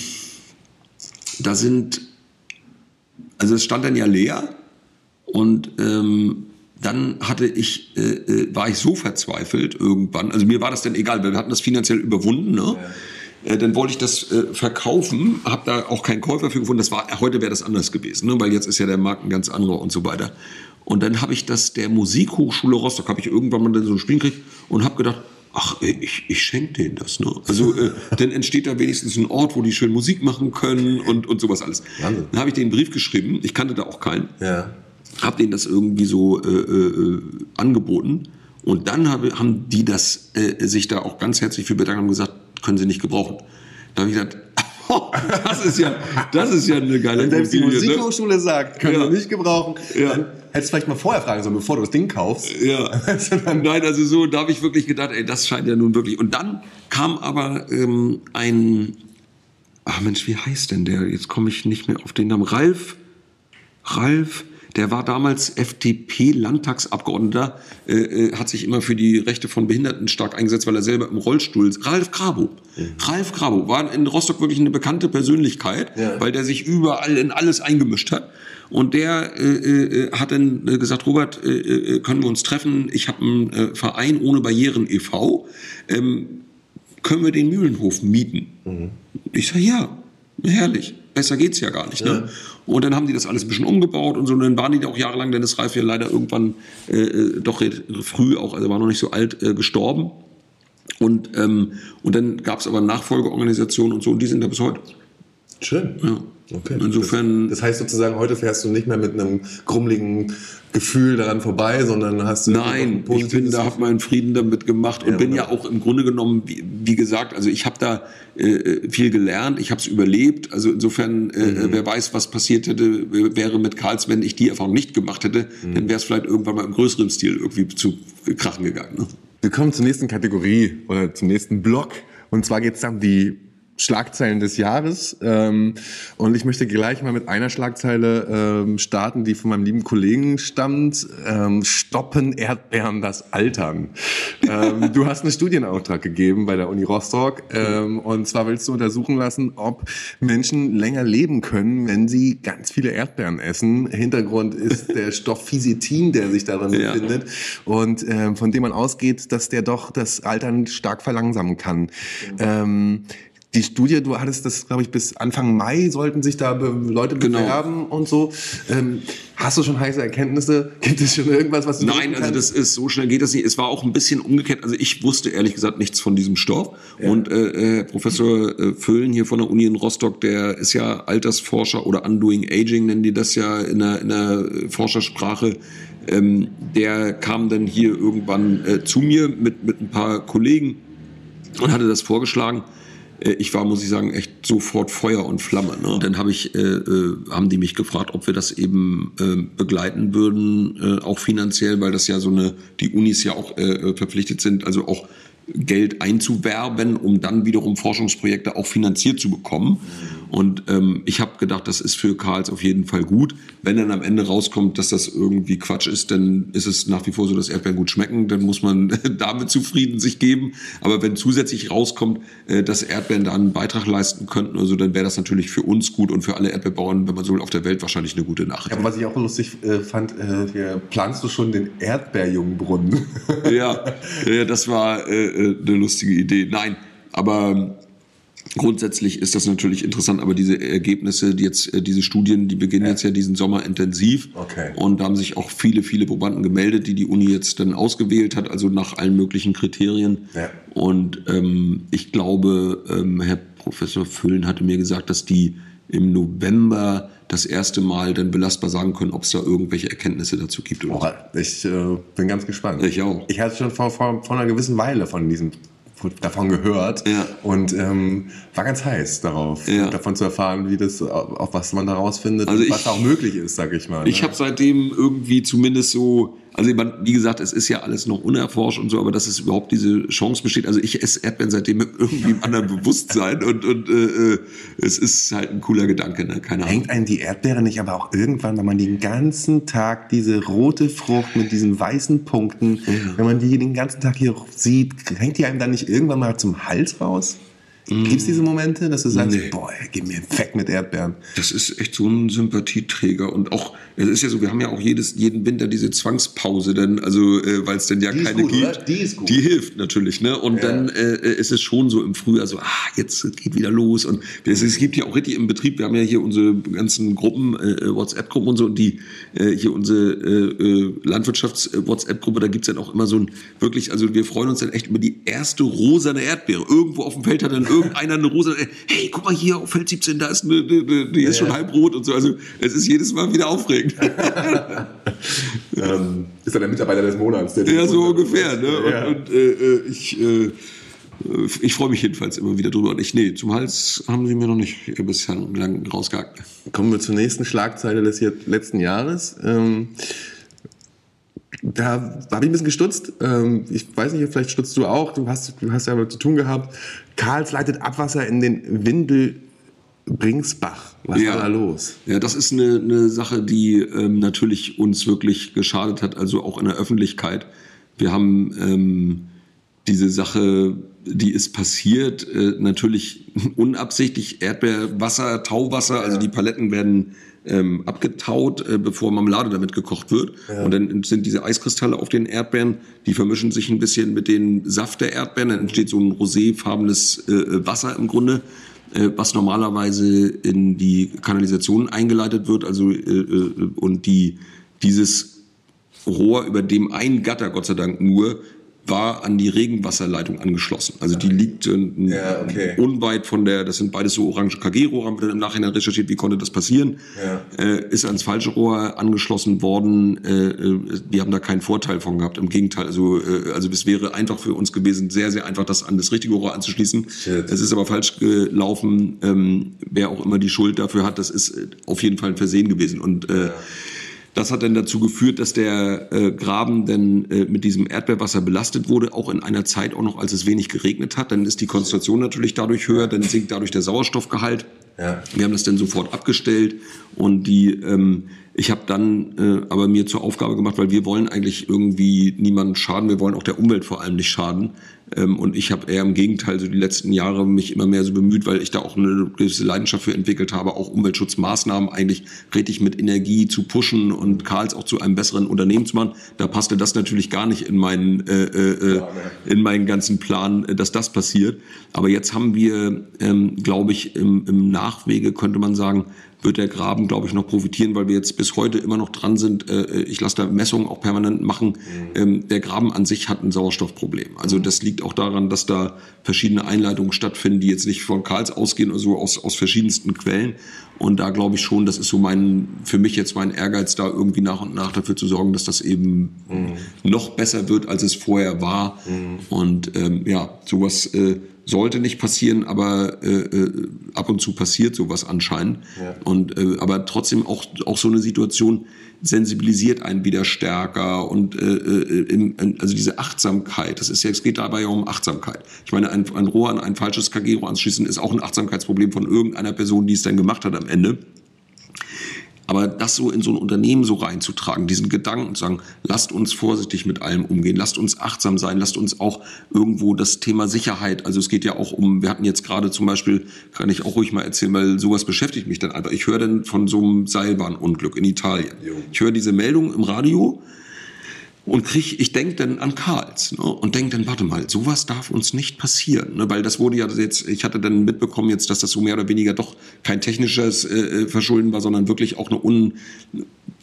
da sind, also es stand dann ja leer und ähm, dann hatte ich, äh, äh, war ich so verzweifelt irgendwann, also mir war das dann egal, weil wir hatten das finanziell überwunden, ne? Ja. Äh, dann wollte ich das äh, verkaufen, habe da auch keinen Käufer für gefunden. Das war heute wäre das anders gewesen, ne? weil jetzt ist ja der Markt ein ganz anderer und so weiter. Und dann habe ich das der Musikhochschule Rostock, habe ich irgendwann mal so ein Spiel gekriegt und habe gedacht, ach, ich, ich schenke denen das. Ne? Also äh, dann entsteht da wenigstens ein Ort, wo die schön Musik machen können und, und sowas alles. Wahnsinn. Dann habe ich einen Brief geschrieben, ich kannte da auch keinen. Ja habe denen das irgendwie so äh, äh, angeboten. Und dann hab, haben die das äh, sich da auch ganz herzlich für bedankt und gesagt, können sie nicht gebrauchen. Da habe ich gesagt, oh, das ist ja, das ist ja eine geile Wenn selbst die ne? Musikhochschule ne? sagt, können ja. wir nicht gebrauchen, ja. dann hättest du vielleicht mal vorher fragen sollen, bevor du das Ding kaufst. Ja. Nein, also so, da habe ich wirklich gedacht, ey, das scheint ja nun wirklich. Und dann kam aber ähm, ein, ach Mensch, wie heißt denn der? Jetzt komme ich nicht mehr auf den Namen. Ralf, Ralf, der war damals FDP-Landtagsabgeordneter, äh, äh, hat sich immer für die Rechte von Behinderten stark eingesetzt, weil er selber im Rollstuhl ist. Ralf Grabo. Mhm. Ralf Grabo war in Rostock wirklich eine bekannte Persönlichkeit, ja. weil der sich überall in alles eingemischt hat. Und der äh, äh, hat dann äh, gesagt, Robert, äh, äh, können wir uns treffen? Ich habe einen äh, Verein ohne Barrieren e.V. Ähm, können wir den Mühlenhof mieten? Mhm. Ich sage, ja, herrlich. Besser geht's ja gar nicht. Ne? Ja. Und dann haben die das alles ein bisschen umgebaut und so. Und dann waren die da auch jahrelang, Dennis Reif ja leider irgendwann äh, äh doch früh auch, also war noch nicht so alt, äh, gestorben. Und, ähm, und dann gab es aber Nachfolgeorganisationen und so, und die sind da bis heute. Schön. Ja. Okay. Insofern. Das, das, heißt sozusagen, heute fährst du nicht mehr mit einem grummeligen Gefühl daran vorbei, sondern hast du. Nein, ich bin da, habe meinen Frieden damit gemacht und ja, bin ja auch im Grunde genommen, wie, wie gesagt, also ich habe da äh, viel gelernt, ich habe es überlebt. Also insofern, äh, mhm. wer weiß, was passiert hätte, wäre mit Karls, wenn ich die Erfahrung nicht gemacht hätte, mhm. dann wäre es vielleicht irgendwann mal im größeren Stil irgendwie zu krachen gegangen. Ne? Wir kommen zur nächsten Kategorie oder zum nächsten Block. Und zwar geht es um die Schlagzeilen des Jahres. Ähm, und ich möchte gleich mal mit einer Schlagzeile ähm, starten, die von meinem lieben Kollegen stammt. Ähm, Stoppen Erdbeeren das Altern. Ähm, du hast einen Studienauftrag gegeben bei der Uni Rostock. Ähm, und zwar willst du untersuchen lassen, ob Menschen länger leben können, wenn sie ganz viele Erdbeeren essen. Hintergrund ist der Stoff Fisetin, der sich darin ja. befindet. Und ähm, von dem man ausgeht, dass der doch das Altern stark verlangsamen kann. Die Studie, du hattest das, glaube ich, bis Anfang Mai sollten sich da Leute genau. bewerben genau. und so. Ähm, hast du schon heiße Erkenntnisse? Gibt es schon irgendwas, was du Nein, also das ist so schnell geht das nicht. Es war auch ein bisschen umgekehrt. Also ich wusste ehrlich gesagt nichts von diesem Stoff. Ja. Und äh, Professor äh, Föhlen hier von der Uni in Rostock, der ist ja Altersforscher oder Undoing Aging nennen die das ja in der, in der Forschersprache. Ähm, der kam dann hier irgendwann äh, zu mir mit, mit ein paar Kollegen und hatte das vorgeschlagen äh, ich war, muss ich sagen, echt sofort Feuer und Flamme. Ne? Dann habe ich, äh, äh, haben die mich gefragt, ob wir das eben äh, begleiten würden, äh, auch finanziell, weil das ja so eine, die Unis ja auch äh, verpflichtet sind, also auch Geld einzuwerben, um dann wiederum Forschungsprojekte auch finanziert zu bekommen. Und ähm, ich habe gedacht, das ist für Karls auf jeden Fall gut. Wenn dann am Ende rauskommt, dass das irgendwie Quatsch ist, dann ist es nach wie vor so, dass Erdbeeren gut schmecken. Dann muss man damit zufrieden sich geben. Aber wenn zusätzlich rauskommt, äh, dass Erdbeeren da einen Beitrag leisten könnten, also dann wäre das natürlich für uns gut und für alle Erdbeerbauern, wenn man so will, auf der Welt wahrscheinlich eine gute Nachricht. Aber was ich auch lustig äh, fand, äh, hier planst du schon den Erdbeerjungbrunnen. ja, ja, das war äh, äh, eine lustige Idee. Nein, aber Grundsätzlich ist das natürlich interessant, aber diese Ergebnisse, die jetzt äh, diese Studien, die beginnen ja. jetzt ja diesen Sommer intensiv. Okay. Und da haben sich auch viele, viele Probanden gemeldet, die die Uni jetzt dann ausgewählt hat, also nach allen möglichen Kriterien. Ja. Und ähm, ich glaube, ähm, Herr Professor Füllen hatte mir gesagt, dass die im November das erste Mal dann belastbar sagen können, ob es da irgendwelche Erkenntnisse dazu gibt. Oder oh, ich äh, bin ganz gespannt. Ich auch. Ich hatte schon vor, vor, vor einer gewissen Weile von diesem davon gehört ja. und ähm, war ganz heiß darauf, ja. davon zu erfahren, wie das, auf was man daraus findet also und was auch möglich ist, sag ich mal. Ich ne? habe seitdem irgendwie zumindest so also wie gesagt, es ist ja alles noch unerforscht und so, aber dass es überhaupt diese Chance besteht. Also ich esse Erdbeeren seitdem mit irgendwie einem anderen Bewusstsein und, und äh, äh, es ist halt ein cooler Gedanke, ne? Keine Ahnung. Hängt einen die Erdbeere nicht aber auch irgendwann, wenn man den ganzen Tag diese rote Frucht mit diesen weißen Punkten, ja. wenn man die den ganzen Tag hier sieht, hängt die einem dann nicht irgendwann mal zum Hals raus? Gibt es diese Momente, dass du sagst, nee. boah, gib mir weg mit Erdbeeren? Das ist echt so ein Sympathieträger. Und auch, es ist ja so, wir haben ja auch jedes, jeden Winter diese Zwangspause, denn, also, äh, weil es denn ja die keine gut, gibt. Oder? Die ist gut. Die hilft natürlich, ne? Und ja. dann äh, ist es schon so im Frühjahr so, ah, jetzt geht wieder los. Und es, es gibt ja auch richtig im Betrieb, wir haben ja hier unsere ganzen Gruppen, äh, WhatsApp-Gruppen und so, und die, äh, hier unsere äh, äh Landwirtschafts-WhatsApp-Gruppe, da gibt's dann auch immer so ein, wirklich, also wir freuen uns dann echt über die erste rosane Erdbeere. Irgendwo auf dem Feld hat dann irgendeiner eine Rose, hey, guck mal hier auf Feld 17, da ist eine, eine die ist ja, schon halb rot und so. Also es ist jedes Mal wieder aufregend. ähm, ist er der Mitarbeiter des Monats? Der ja, so ungefähr. Ne? Und, ja. und äh, äh, ich, äh, ich freue mich jedenfalls immer wieder drüber. Und ich, nee, zum Hals haben sie mir noch nicht bislang rausgehackt. Kommen wir zur nächsten Schlagzeile des letzten Jahres. Ähm, da habe ich ein bisschen gestutzt. Ähm, ich weiß nicht, vielleicht stutzt du auch. Du hast, du hast ja damit zu tun gehabt. Karls leitet Abwasser in den Windelbringsbach. Was ja. war da los? Ja, das ist eine, eine Sache, die ähm, natürlich uns wirklich geschadet hat, also auch in der Öffentlichkeit. Wir haben ähm, diese Sache, die ist passiert, äh, natürlich unabsichtlich Erdbeerwasser, Tauwasser, also die Paletten werden ähm, abgetaut, äh, bevor Marmelade damit gekocht wird. Ja. Und dann sind diese Eiskristalle auf den Erdbeeren, die vermischen sich ein bisschen mit dem Saft der Erdbeeren. Dann entsteht so ein roséfarbenes äh, Wasser im Grunde äh, was normalerweise in die Kanalisation eingeleitet wird, also äh, äh, und die dieses Rohr, über dem ein Gatter Gott sei Dank nur war an die Regenwasserleitung angeschlossen. Also die liegt äh, ja, okay. unweit von der, das sind beides so orange KG-Rohre, haben wir dann im Nachhinein recherchiert, wie konnte das passieren. Ja. Äh, ist ans falsche Rohr angeschlossen worden. Äh, äh, wir haben da keinen Vorteil von gehabt. Im Gegenteil, also, äh, also es wäre einfach für uns gewesen, sehr, sehr einfach, das an das richtige Rohr anzuschließen. Shit. Es ist aber falsch gelaufen. Ähm, wer auch immer die Schuld dafür hat, das ist auf jeden Fall ein Versehen gewesen. Und äh, ja das hat dann dazu geführt, dass der äh, Graben dann äh, mit diesem Erdbeerwasser belastet wurde, auch in einer Zeit auch noch, als es wenig geregnet hat. Dann ist die Konzentration natürlich dadurch höher, dann sinkt dadurch der Sauerstoffgehalt. Ja. Wir haben das dann sofort abgestellt und die ähm, ich habe dann äh, aber mir zur Aufgabe gemacht, weil wir wollen eigentlich irgendwie niemanden schaden, wir wollen auch der Umwelt vor allem nicht schaden. Ähm, und ich habe eher im Gegenteil so die letzten Jahre mich immer mehr so bemüht, weil ich da auch eine gewisse Leidenschaft für entwickelt habe, auch Umweltschutzmaßnahmen eigentlich richtig mit Energie zu pushen und Karls auch zu einem besseren Unternehmen zu machen. Da passte das natürlich gar nicht in meinen äh, äh, in meinen ganzen Plan, äh, dass das passiert. Aber jetzt haben wir, ähm, glaube ich, im, im Nachwege könnte man sagen, wird der Graben, glaube ich, noch profitieren, weil wir jetzt bis heute immer noch dran sind. Äh, ich lasse da Messungen auch permanent machen. Mhm. Ähm, der Graben an sich hat ein Sauerstoffproblem. Also das liegt auch daran, dass da verschiedene Einleitungen stattfinden, die jetzt nicht von Karls ausgehen, also aus, aus verschiedensten Quellen. Und da glaube ich schon, das ist so mein, für mich jetzt mein Ehrgeiz, da irgendwie nach und nach dafür zu sorgen, dass das eben mhm. noch besser wird, als es vorher war. Mhm. Und ähm, ja, sowas äh, sollte nicht passieren, aber äh, äh, ab und zu passiert sowas anscheinend. Ja. Und äh, aber trotzdem auch auch so eine Situation sensibilisiert einen wieder stärker und äh, äh in, also diese Achtsamkeit. Das ist ja es geht dabei ja um Achtsamkeit. Ich meine ein, ein Rohr an ein falsches KG-Rohr anschließen ist auch ein Achtsamkeitsproblem von irgendeiner Person, die es dann gemacht hat am Ende. Aber das so in so ein Unternehmen so reinzutragen, diesen Gedanken zu sagen, lasst uns vorsichtig mit allem umgehen, lasst uns achtsam sein, lasst uns auch irgendwo das Thema Sicherheit, also es geht ja auch um, wir hatten jetzt gerade zum Beispiel, kann ich auch ruhig mal erzählen, weil sowas beschäftigt mich dann einfach. Ich höre dann von so einem Seilbahnunglück in Italien. Ich höre diese Meldung im Radio und krieg, ich denke dann an Karls ne, und denke dann, warte mal, sowas darf uns nicht passieren, ne, weil das wurde ja jetzt, ich hatte dann mitbekommen jetzt, dass das so mehr oder weniger doch kein technisches äh, äh Verschulden war, sondern wirklich auch eine, un,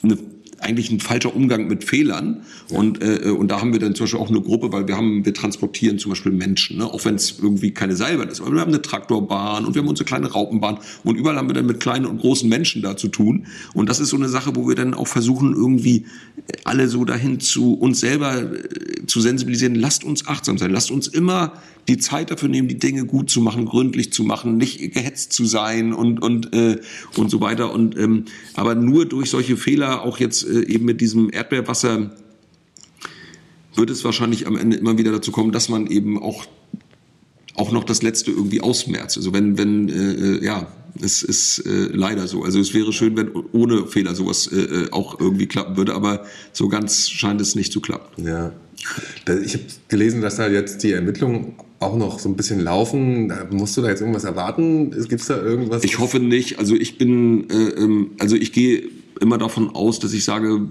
eine eigentlich ein falscher Umgang mit Fehlern. Ja. Und, äh, und da haben wir dann zum Beispiel auch eine Gruppe, weil wir haben, wir transportieren zum Beispiel Menschen, ne? auch wenn es irgendwie keine Seilbahn ist. Aber wir haben eine Traktorbahn und wir haben unsere kleine Raupenbahn und überall haben wir dann mit kleinen und großen Menschen da zu tun. Und das ist so eine Sache, wo wir dann auch versuchen, irgendwie alle so dahin zu uns selber äh, zu sensibilisieren. Lasst uns achtsam sein. Lasst uns immer die Zeit dafür nehmen, die Dinge gut zu machen, gründlich zu machen, nicht gehetzt zu sein und und äh, und so weiter. Und ähm, aber nur durch solche Fehler, auch jetzt äh, eben mit diesem Erdbeerwasser, wird es wahrscheinlich am Ende immer wieder dazu kommen, dass man eben auch auch noch das letzte irgendwie ausmerzt. Also wenn wenn äh, äh ja es ist äh, leider so. Also es wäre schön, wenn ohne Fehler sowas äh, äh auch irgendwie klappen würde, aber so ganz scheint es nicht zu klappen. Ja. Ich habe gelesen, dass da jetzt die Ermittlungen auch noch so ein bisschen laufen. Musst du da jetzt irgendwas erwarten? Gibt es da irgendwas? Ich hoffe nicht. Also ich bin, äh, ähm, also ich gehe immer davon aus, dass ich sage,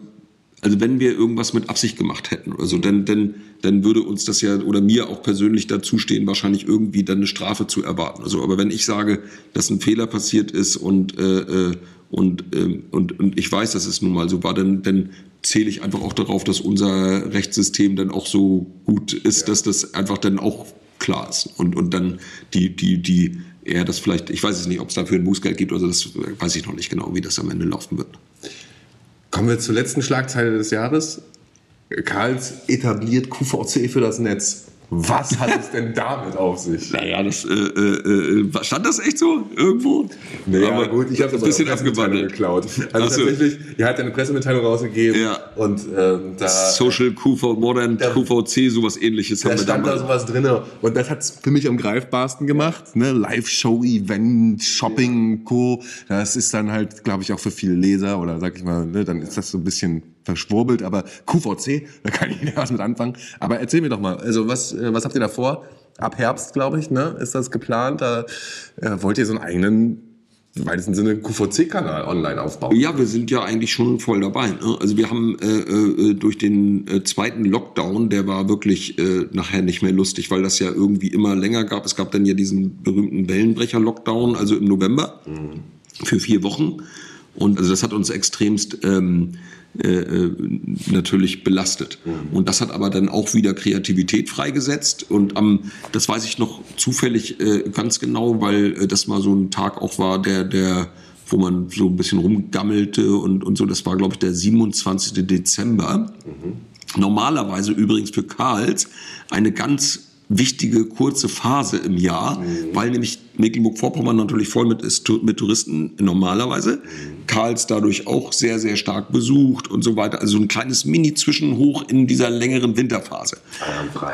also wenn wir irgendwas mit Absicht gemacht hätten oder so, dann, dann, dann würde uns das ja oder mir auch persönlich dazu stehen, wahrscheinlich irgendwie dann eine Strafe zu erwarten. Also, aber wenn ich sage, dass ein Fehler passiert ist und äh, äh und, äh, und, und ich weiß, dass es nun mal so war, dann, dann zähle ich einfach auch darauf, dass unser Rechtssystem dann auch so gut ist, ja. dass das einfach dann auch klar ist. Und, und dann die, die, die, eher das vielleicht, ich weiß es nicht, ob es dafür ein Bußgeld gibt oder das weiß ich noch nicht genau, wie das am Ende laufen wird. Kommen wir zur letzten Schlagzeile des Jahres. Karls etabliert QVC für das Netz. Was hat es denn damit auf sich? Naja, das, äh, äh, äh, stand das echt so irgendwo? Naja, aber gut, ich habe das ein bisschen abgewandelt. geklaut. Also so. tatsächlich, ihr habt eine Pressemitteilung rausgegeben ja. und ähm, da... Social QV, Modern da, QVC, sowas ähnliches da haben wir stand da sowas drin und das hat es für mich am greifbarsten gemacht. Ne? Live-Show, Event, Shopping, Co. Das ist dann halt, glaube ich, auch für viele Leser oder sag ich mal, ne, dann ist das so ein bisschen verschwurbelt, aber QVC, da kann ich nicht was mit anfangen. Aber erzähl mir doch mal, also was, äh, was habt ihr da vor? Ab Herbst, glaube ich, ne, ist das geplant. Da äh, wollt ihr so einen eigenen im weitesten Sinne QVC-Kanal online aufbauen. Ja, wir sind ja eigentlich schon voll dabei. Ne? Also wir haben äh, äh, durch den äh, zweiten Lockdown, der war wirklich äh, nachher nicht mehr lustig, weil das ja irgendwie immer länger gab. Es gab dann ja diesen berühmten Wellenbrecher-Lockdown, also im November mhm. für vier Wochen. Und also das hat uns extremst ähm, äh, äh, natürlich belastet. Mhm. Und das hat aber dann auch wieder Kreativität freigesetzt. Und am, das weiß ich noch zufällig äh, ganz genau, weil äh, das mal so ein Tag auch war, der, der, wo man so ein bisschen rumgammelte und, und so. Das war, glaube ich, der 27. Dezember. Mhm. Normalerweise übrigens für Karls eine ganz wichtige kurze Phase im Jahr, mhm. weil nämlich Mecklenburg-Vorpommern natürlich voll mit ist mit Touristen normalerweise. Mhm. Karls dadurch auch sehr, sehr stark besucht und so weiter. Also ein kleines Mini-Zwischenhoch in dieser längeren Winterphase.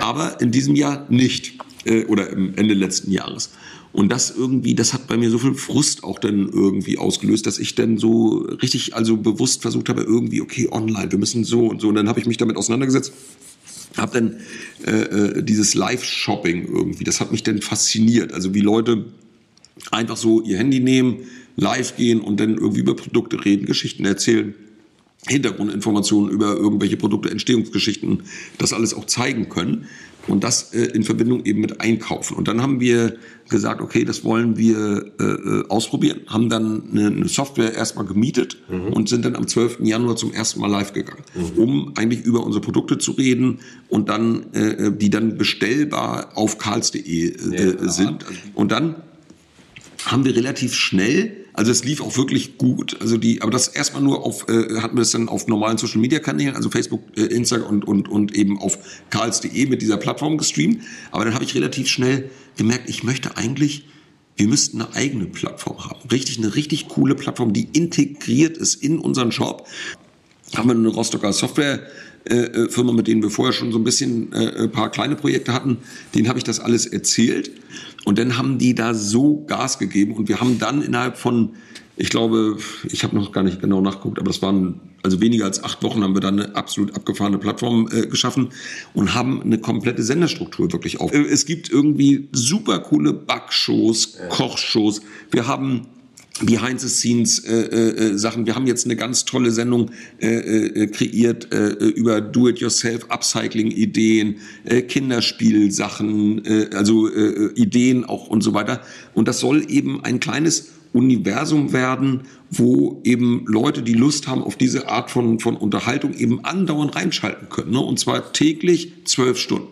Aber in diesem Jahr nicht. Äh, oder im Ende letzten Jahres. Und das irgendwie, das hat bei mir so viel Frust auch dann irgendwie ausgelöst, dass ich dann so richtig, also bewusst versucht habe, irgendwie, okay, online, wir müssen so und so. Und dann habe ich mich damit auseinandergesetzt habe dann äh, äh, dieses Live-Shopping irgendwie, das hat mich dann fasziniert. Also wie Leute einfach so ihr Handy nehmen, live gehen und dann irgendwie über Produkte reden, Geschichten erzählen. Hintergrundinformationen über irgendwelche Produkte, Entstehungsgeschichten, das alles auch zeigen können und das äh, in Verbindung eben mit Einkaufen. Und dann haben wir gesagt, okay, das wollen wir äh, äh ausprobieren, haben dann eine, eine Software erstmal gemietet mhm. und sind dann am 12. Januar zum ersten Mal live gegangen, mhm. um eigentlich über unsere Produkte zu reden und dann, äh, äh die dann bestellbar auf karls.de äh, ja, sind. Und dann haben wir relativ schnell Also es lief auch wirklich gut. Also die, aber das erstmal nur auf, äh, hatten wir das dann auf normalen Social Media Kanälen, also Facebook, äh, Instagram und, und, und eben auf karls.de mit dieser Plattform gestreamt. Aber dann habe ich relativ schnell gemerkt, ich möchte eigentlich wir müssten eine eigene Plattform haben. Richtig, eine richtig coole Plattform, die integriert ist in unseren Shop. Haben wir eine Rostocker Software äh, äh, Firma, mit denen wir vorher schon so ein bisschen äh, ein paar kleine Projekte hatten, denen habe ich das alles erzählt. Und dann haben die da so Gas gegeben und wir haben dann innerhalb von, ich glaube, ich habe noch gar nicht genau nachgeguckt, aber das waren also weniger als acht Wochen haben wir dann eine absolut abgefahrene Plattform äh, geschaffen und haben eine komplette Senderstruktur wirklich auf. Äh, es gibt irgendwie super coole Backshows, Kochshows. Wir haben Behind-the-Scenes äh, äh, äh, Sachen. Wir haben jetzt eine ganz tolle Sendung äh, äh, kreiert äh, über Do-it-yourself, Upcycling-Ideen, äh, Kinderspielsachen, äh, also äh, Ideen auch und so weiter. Und das soll eben ein kleines Universum werden, wo eben Leute, die Lust haben auf diese Art von, von Unterhaltung, eben andauernd reinschalten können. Ne? Und zwar täglich zwölf Stunden.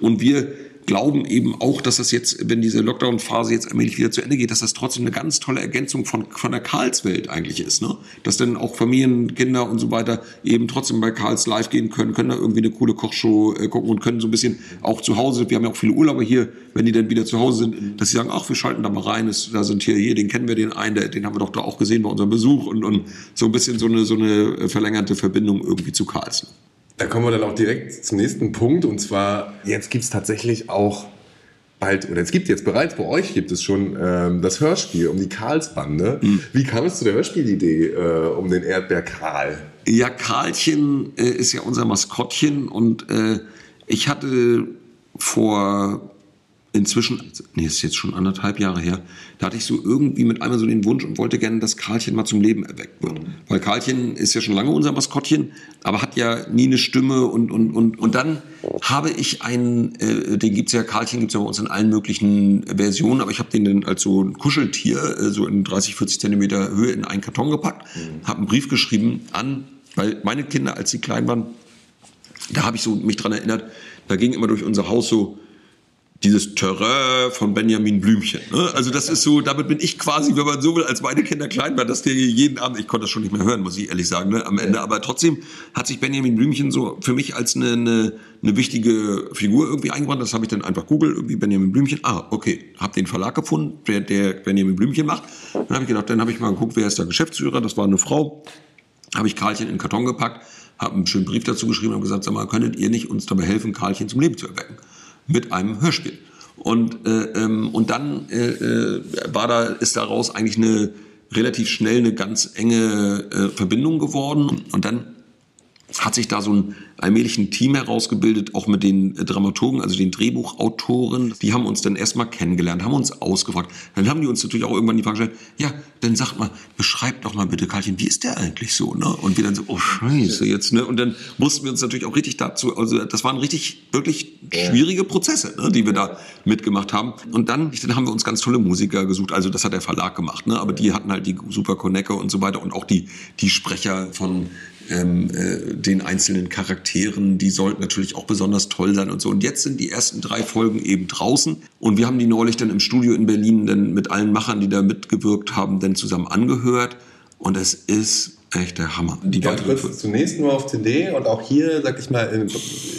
Und wir glauben eben auch, dass das jetzt, wenn diese Lockdown-Phase jetzt allmählich wieder zu Ende geht, dass das trotzdem eine ganz tolle Ergänzung von, von der Karls-Welt eigentlich ist. Ne? Dass dann auch Familien, Kinder und so weiter eben trotzdem bei Karls live gehen können, können da irgendwie eine coole Kochshow äh, gucken und können so ein bisschen auch zu Hause, wir haben ja auch viele Urlauber hier, wenn die dann wieder zu Hause sind, dass sie sagen, ach, wir schalten da mal rein, ist, da sind hier, hier, den kennen wir den einen, der, den haben wir doch da auch gesehen bei unserem Besuch und, und so ein bisschen so eine, so eine verlängerte Verbindung irgendwie zu Karls. Da kommen wir dann auch direkt zum nächsten Punkt. Und zwar, jetzt gibt es tatsächlich auch bald, oder es gibt jetzt bereits, bei euch gibt es schon ähm, das Hörspiel um die Karlsbande. Mhm. Wie kam es zu der Hörspielidee äh, um den Erdbeer Karl? Ja, Karlchen äh, ist ja unser Maskottchen und äh, ich hatte vor inzwischen, nee, ist jetzt schon anderthalb Jahre her, da hatte ich so irgendwie mit einmal so den Wunsch und wollte gerne, dass Karlchen mal zum Leben erweckt wird. Weil Karlchen ist ja schon lange unser Maskottchen, aber hat ja nie eine Stimme und, und, und, und dann habe ich einen, äh, den gibt's ja, Karlchen gibt's ja bei uns in allen möglichen Versionen, aber ich habe den dann als so ein Kuscheltier, äh, so in 30, 40 Zentimeter Höhe in einen Karton gepackt, mhm. habe einen Brief geschrieben an, weil meine Kinder, als sie klein waren, da habe ich so mich dran erinnert, da ging immer durch unser Haus so, dieses Terrain von Benjamin Blümchen. Ne? Also das ist so, damit bin ich quasi, wenn man so will, als meine Kinder klein waren, dass der jeden Abend, ich konnte das schon nicht mehr hören, muss ich ehrlich sagen, ne, am Ende. Aber trotzdem hat sich Benjamin Blümchen so für mich als eine, eine, eine wichtige Figur irgendwie eingebracht. Das habe ich dann einfach Google irgendwie Benjamin Blümchen. Ah, okay, habe den Verlag gefunden, der, der Benjamin Blümchen macht. Dann habe ich gedacht, dann habe ich mal geguckt, wer ist der Geschäftsführer. Das war eine Frau. Habe ich Karlchen in den Karton gepackt, habe einen schönen Brief dazu geschrieben und gesagt, sag mal, könntet ihr nicht uns dabei helfen, Karlchen zum Leben zu erwecken? Mit einem Hörspiel. Und, äh, ähm, und dann äh, äh, war da, ist daraus eigentlich eine relativ schnell eine ganz enge äh, Verbindung geworden. Und dann hat sich da so ein allmählich ein Team herausgebildet, auch mit den Dramaturgen, also den Drehbuchautoren. Die haben uns dann erstmal kennengelernt, haben uns ausgefragt. Dann haben die uns natürlich auch irgendwann die Frage gestellt, ja, dann sagt mal, beschreibt doch mal bitte, Karlchen, wie ist der eigentlich so? Ne? Und wir dann so, oh scheiße jetzt. Ne? Und dann mussten wir uns natürlich auch richtig dazu, also das waren richtig, wirklich schwierige Prozesse, ne, die wir da mitgemacht haben. Und dann, dann haben wir uns ganz tolle Musiker gesucht, also das hat der Verlag gemacht, ne? aber die hatten halt die super Connector und so weiter und auch die, die Sprecher von ähm, äh, den einzelnen Charakteren, die sollten natürlich auch besonders toll sein und so. Und jetzt sind die ersten drei Folgen eben draußen und wir haben die neulich dann im Studio in Berlin dann mit allen Machern, die da mitgewirkt haben, dann zusammen angehört und es ist echt der Hammer. Die Ganz kurz zunächst nur auf CD und auch hier, sag ich mal, in,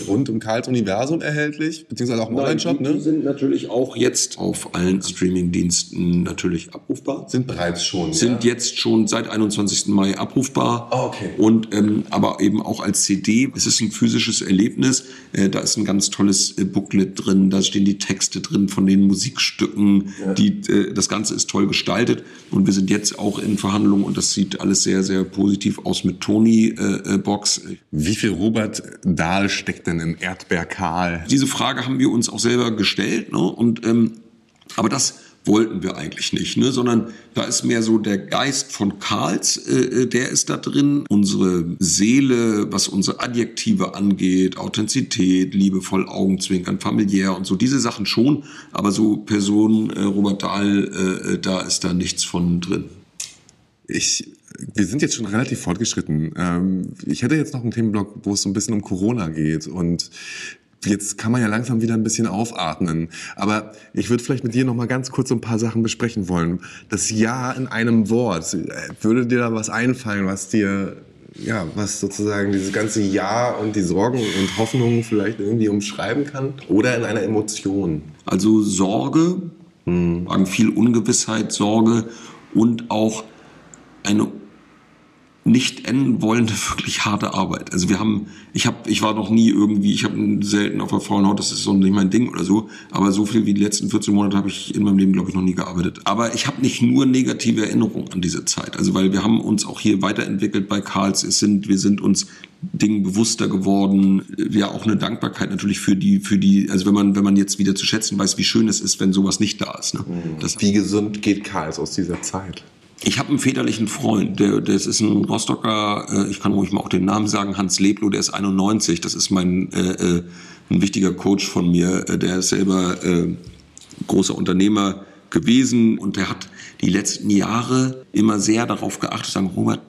rund um Karls Universum erhältlich, beziehungsweise auch im Online-Shop, ne? Die sind natürlich auch jetzt auf allen Streaming-Diensten natürlich abrufbar. Sind bereits schon, Sind ja? jetzt schon seit 21. Mai abrufbar. Oh, okay. Und, ähm, aber eben auch als CD. Es ist ein physisches Erlebnis. Äh, da ist ein ganz tolles äh, Booklet drin. Da stehen die Texte drin von den Musikstücken. Ja. Die, äh, das Ganze ist toll gestaltet. Und wir sind jetzt auch in Verhandlungen und das sieht alles sehr, sehr positiv positiv aus mit Tony-Box. Äh, Wie viel Robert Dahl steckt denn im Erdbeer Karl? Diese Frage haben wir uns auch selber gestellt. Ne? Und, ähm, aber das wollten wir eigentlich nicht, ne? sondern da ist mehr so der Geist von Karls, äh, äh, der ist da drin. Unsere Seele, was unsere Adjektive angeht, Authentizität, liebevoll Augenzwinkern, familiär und so, diese Sachen schon, aber so Person äh, Robert Dahl, äh, äh da ist da nichts von drin. Ich wir sind jetzt schon relativ fortgeschritten. Ähm, ich hätte jetzt noch einen Themenblock, wo es so ein bisschen um Corona geht und jetzt kann man ja langsam wieder ein bisschen aufatmen. Aber ich würde vielleicht mit dir noch mal ganz kurz so ein paar Sachen besprechen wollen. Das Ja in einem Wort. Würde dir da was einfallen, was dir, ja, was sozusagen dieses ganze Ja und die Sorgen und Hoffnungen vielleicht irgendwie umschreiben kann? Oder in einer Emotion? Also Sorge, hm. viel Ungewissheit, Sorge und auch eine nicht enden wollende, wirklich harte Arbeit. Also wir haben, ich habe, ich war noch nie irgendwie, ich habe selten auf der Frauenhaut, das ist so nicht mein Ding oder so, aber so viel wie die letzten 14 Monate habe ich in meinem Leben, glaube ich, noch nie gearbeitet. Aber ich habe nicht nur negative Erinnerungen an diese Zeit. Also weil wir haben uns auch hier weiterentwickelt bei Karls. Es sind, wir sind uns Dingen bewusster geworden. Ja, auch eine Dankbarkeit natürlich für die, für die, also wenn man, wenn man jetzt wieder zu schätzen weiß, wie schön es ist, wenn sowas nicht da ist. Ne? Das, wie gesund geht Karls aus dieser Zeit? Ich habe einen väterlichen Freund, der, das ist ein Rostocker, äh, ich kann ruhig mal auch den Namen sagen, Hans Leblo, der ist 91, das ist mein äh, äh, ein wichtiger Coach von mir, äh, der ist selber äh, großer Unternehmer gewesen und der hat die letzten Jahre immer sehr darauf geachtet, sagen, Robert,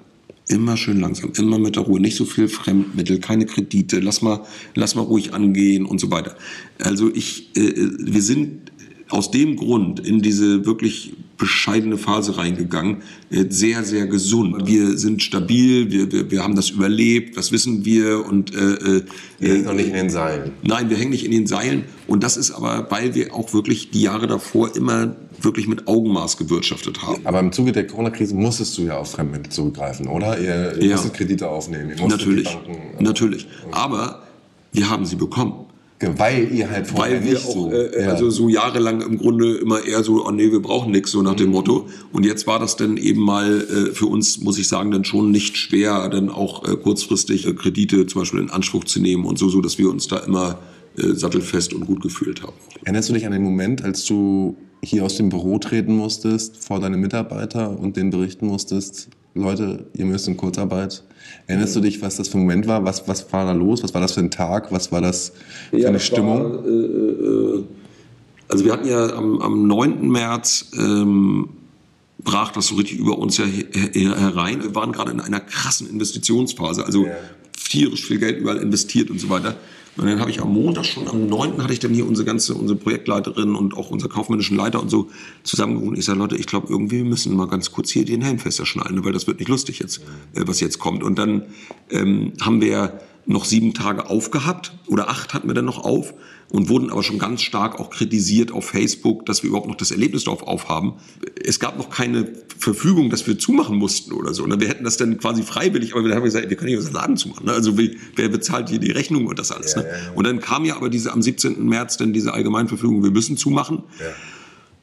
immer schön langsam, immer mit der Ruhe, nicht so viel Fremdmittel, keine Kredite, lass mal, lass mal ruhig angehen und so weiter. Also ich, äh, wir sind aus dem Grund in diese wirklich bescheidene Phase reingegangen, äh, sehr, sehr gesund. Wir sind stabil, wir, wir, wir haben das überlebt, was wissen wir und äh, äh, wir hängen noch nicht in den Seilen. Nein, wir hängen nicht in den Seilen und das ist aber, weil wir auch wirklich die Jahre davor immer wirklich mit Augenmaß gewirtschaftet haben. Aber im Zuge der Corona-Krise musstest du ja auf Fremdmittel zurückgreifen, oder? Ihr, ihr ja. musstet Kredite aufnehmen. Ihr natürlich, Banken, natürlich. Aber wir haben sie bekommen. Weil ihr halt vorher Weil wir nicht auch, so, äh, ja. also so jahrelang im Grunde immer eher so, oh nee, wir brauchen nichts, so nach dem mhm. Motto. Und jetzt war das dann eben mal äh, für uns, muss ich sagen, dann schon nicht schwer, dann auch äh, kurzfristig äh, Kredite zum Beispiel in Anspruch zu nehmen und so, so dass wir uns da immer äh, sattelfest und gut gefühlt haben. Erinnerst du dich an den Moment, als du hier aus dem Büro treten musstest vor deine Mitarbeiter und denen berichten musstest, Leute, ihr müsst in Kurzarbeit. Erinnerst du dich, was das für ein Moment war? Was, was war da los? Was war das für ein Tag? Was war das für ja, eine Stimmung? War, äh, äh, also wir hatten ja am, am 9. März ähm, brach das so richtig über uns her, her, herein. Wir waren gerade in einer krassen Investitionsphase, also ja. tierisch viel Geld überall investiert und so weiter. Und dann habe ich am Montag schon, am 9. hatte ich dann hier unsere ganze, unsere Projektleiterin und auch unser kaufmännischen Leiter und so zusammengerufen. Ich sage, Leute, ich glaube, irgendwie wir müssen mal ganz kurz hier den Helm fester schnallen, weil das wird nicht lustig jetzt, äh, was jetzt kommt. Und dann ähm, haben wir noch sieben Tage aufgehabt oder acht hatten wir dann noch auf und wurden aber schon ganz stark auch kritisiert auf Facebook, dass wir überhaupt noch das Erlebnisdorf aufhaben. Es gab noch keine Verfügung, dass wir zumachen mussten oder so. Und wir hätten das dann quasi freiwillig, aber wir haben gesagt, wir können nicht unseren Laden zumachen. Ne? Also wer bezahlt hier die Rechnung und das alles? Ja, ne? ja, ja. Und dann kam ja aber diese am 17. März dann diese Allgemeinverfügung, wir müssen zumachen.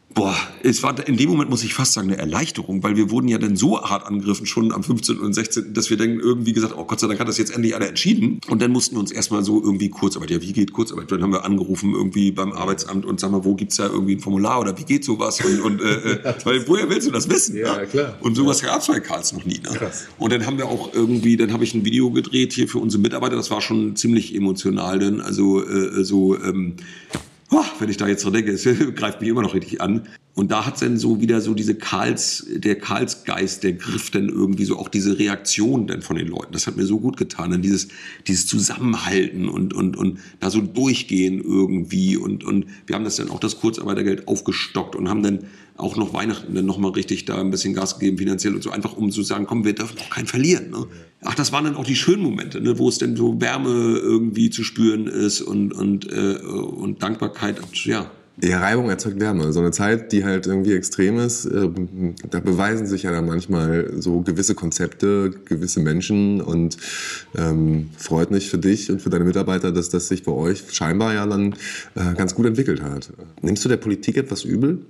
Ja. Boah, es war in dem Moment muss ich fast sagen eine Erleichterung, weil wir wurden ja dann so hart angegriffen schon am 15. und 16., dass wir dann irgendwie gesagt, oh Gott sei Dank hat das jetzt endlich alle entschieden. Und dann mussten wir uns erstmal so irgendwie Kurzarbeit, ja wie geht Kurzarbeit? Dann haben wir angerufen irgendwie beim Arbeitsamt und sagen mal, wo gibt's da irgendwie ein Formular oder wie geht sowas? Und, und äh, äh weil woher willst du das wissen? Ja, klar. Und sowas ja. gab's bei Karls noch nie. Ne? Krass. Und dann haben wir auch irgendwie, dann habe ich ein Video gedreht hier für unsere Mitarbeiter. Das war schon ziemlich emotional, denn also äh, so ähm, wenn ich da jetzt so denke, es greift mich immer noch richtig an. Und da hat dann so wieder so diese Karls, der Karlsgeist, der griff dann irgendwie so auch diese Reaktion dann von den Leuten. Das hat mir so gut getan. Dann dieses, dieses Zusammenhalten und, und, und da so durchgehen irgendwie. Und, und wir haben das dann auch das Kurzarbeitergeld aufgestockt und haben dann auch noch Weihnachten dann nochmal richtig da ein bisschen Gas gegeben finanziell und so einfach um zu sagen, komm, wir dürfen auch keinen verlieren. Ne? Ach, das waren dann auch die schönen Momente, ne, wo es denn so Wärme irgendwie zu spüren ist und, und, äh, und Dankbarkeit. Ja, ja, Reibung erzeugt Wärme. So eine Zeit, die halt irgendwie extrem ist, äh, da beweisen sich ja dann manchmal so gewisse Konzepte, gewisse Menschen und ähm, freut mich für dich und für deine Mitarbeiter, dass das sich bei euch scheinbar ja dann äh, ganz gut entwickelt hat. Nimmst du der Politik etwas übel?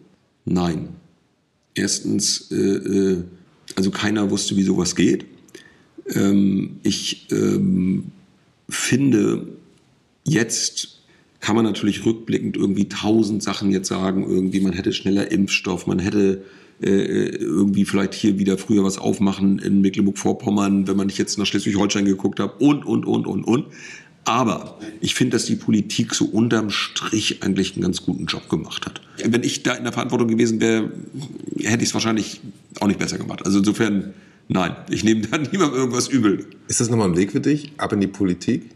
Nein. Erstens, äh, äh, also keiner wusste, wie sowas geht. Ähm, ich ähm, finde jetzt kann man natürlich rückblickend irgendwie tausend Sachen jetzt sagen, irgendwie man hätte schneller Impfstoff, man hätte äh, irgendwie vielleicht hier wieder früher was aufmachen in Mecklenburg-Vorpommern, wenn man nicht jetzt nach Schleswig-Holstein geguckt hat und, und, und, und, und. Aber ich finde, dass die Politik so unterm Strich eigentlich einen ganz guten Job gemacht hat. Wenn ich da in der Verantwortung gewesen wäre, hätte ich es wahrscheinlich auch nicht besser gemacht. Also insofern, nein, ich nehme da niemandem irgendwas übel. Ist das nochmal ein Weg für dich, ab in die Politik?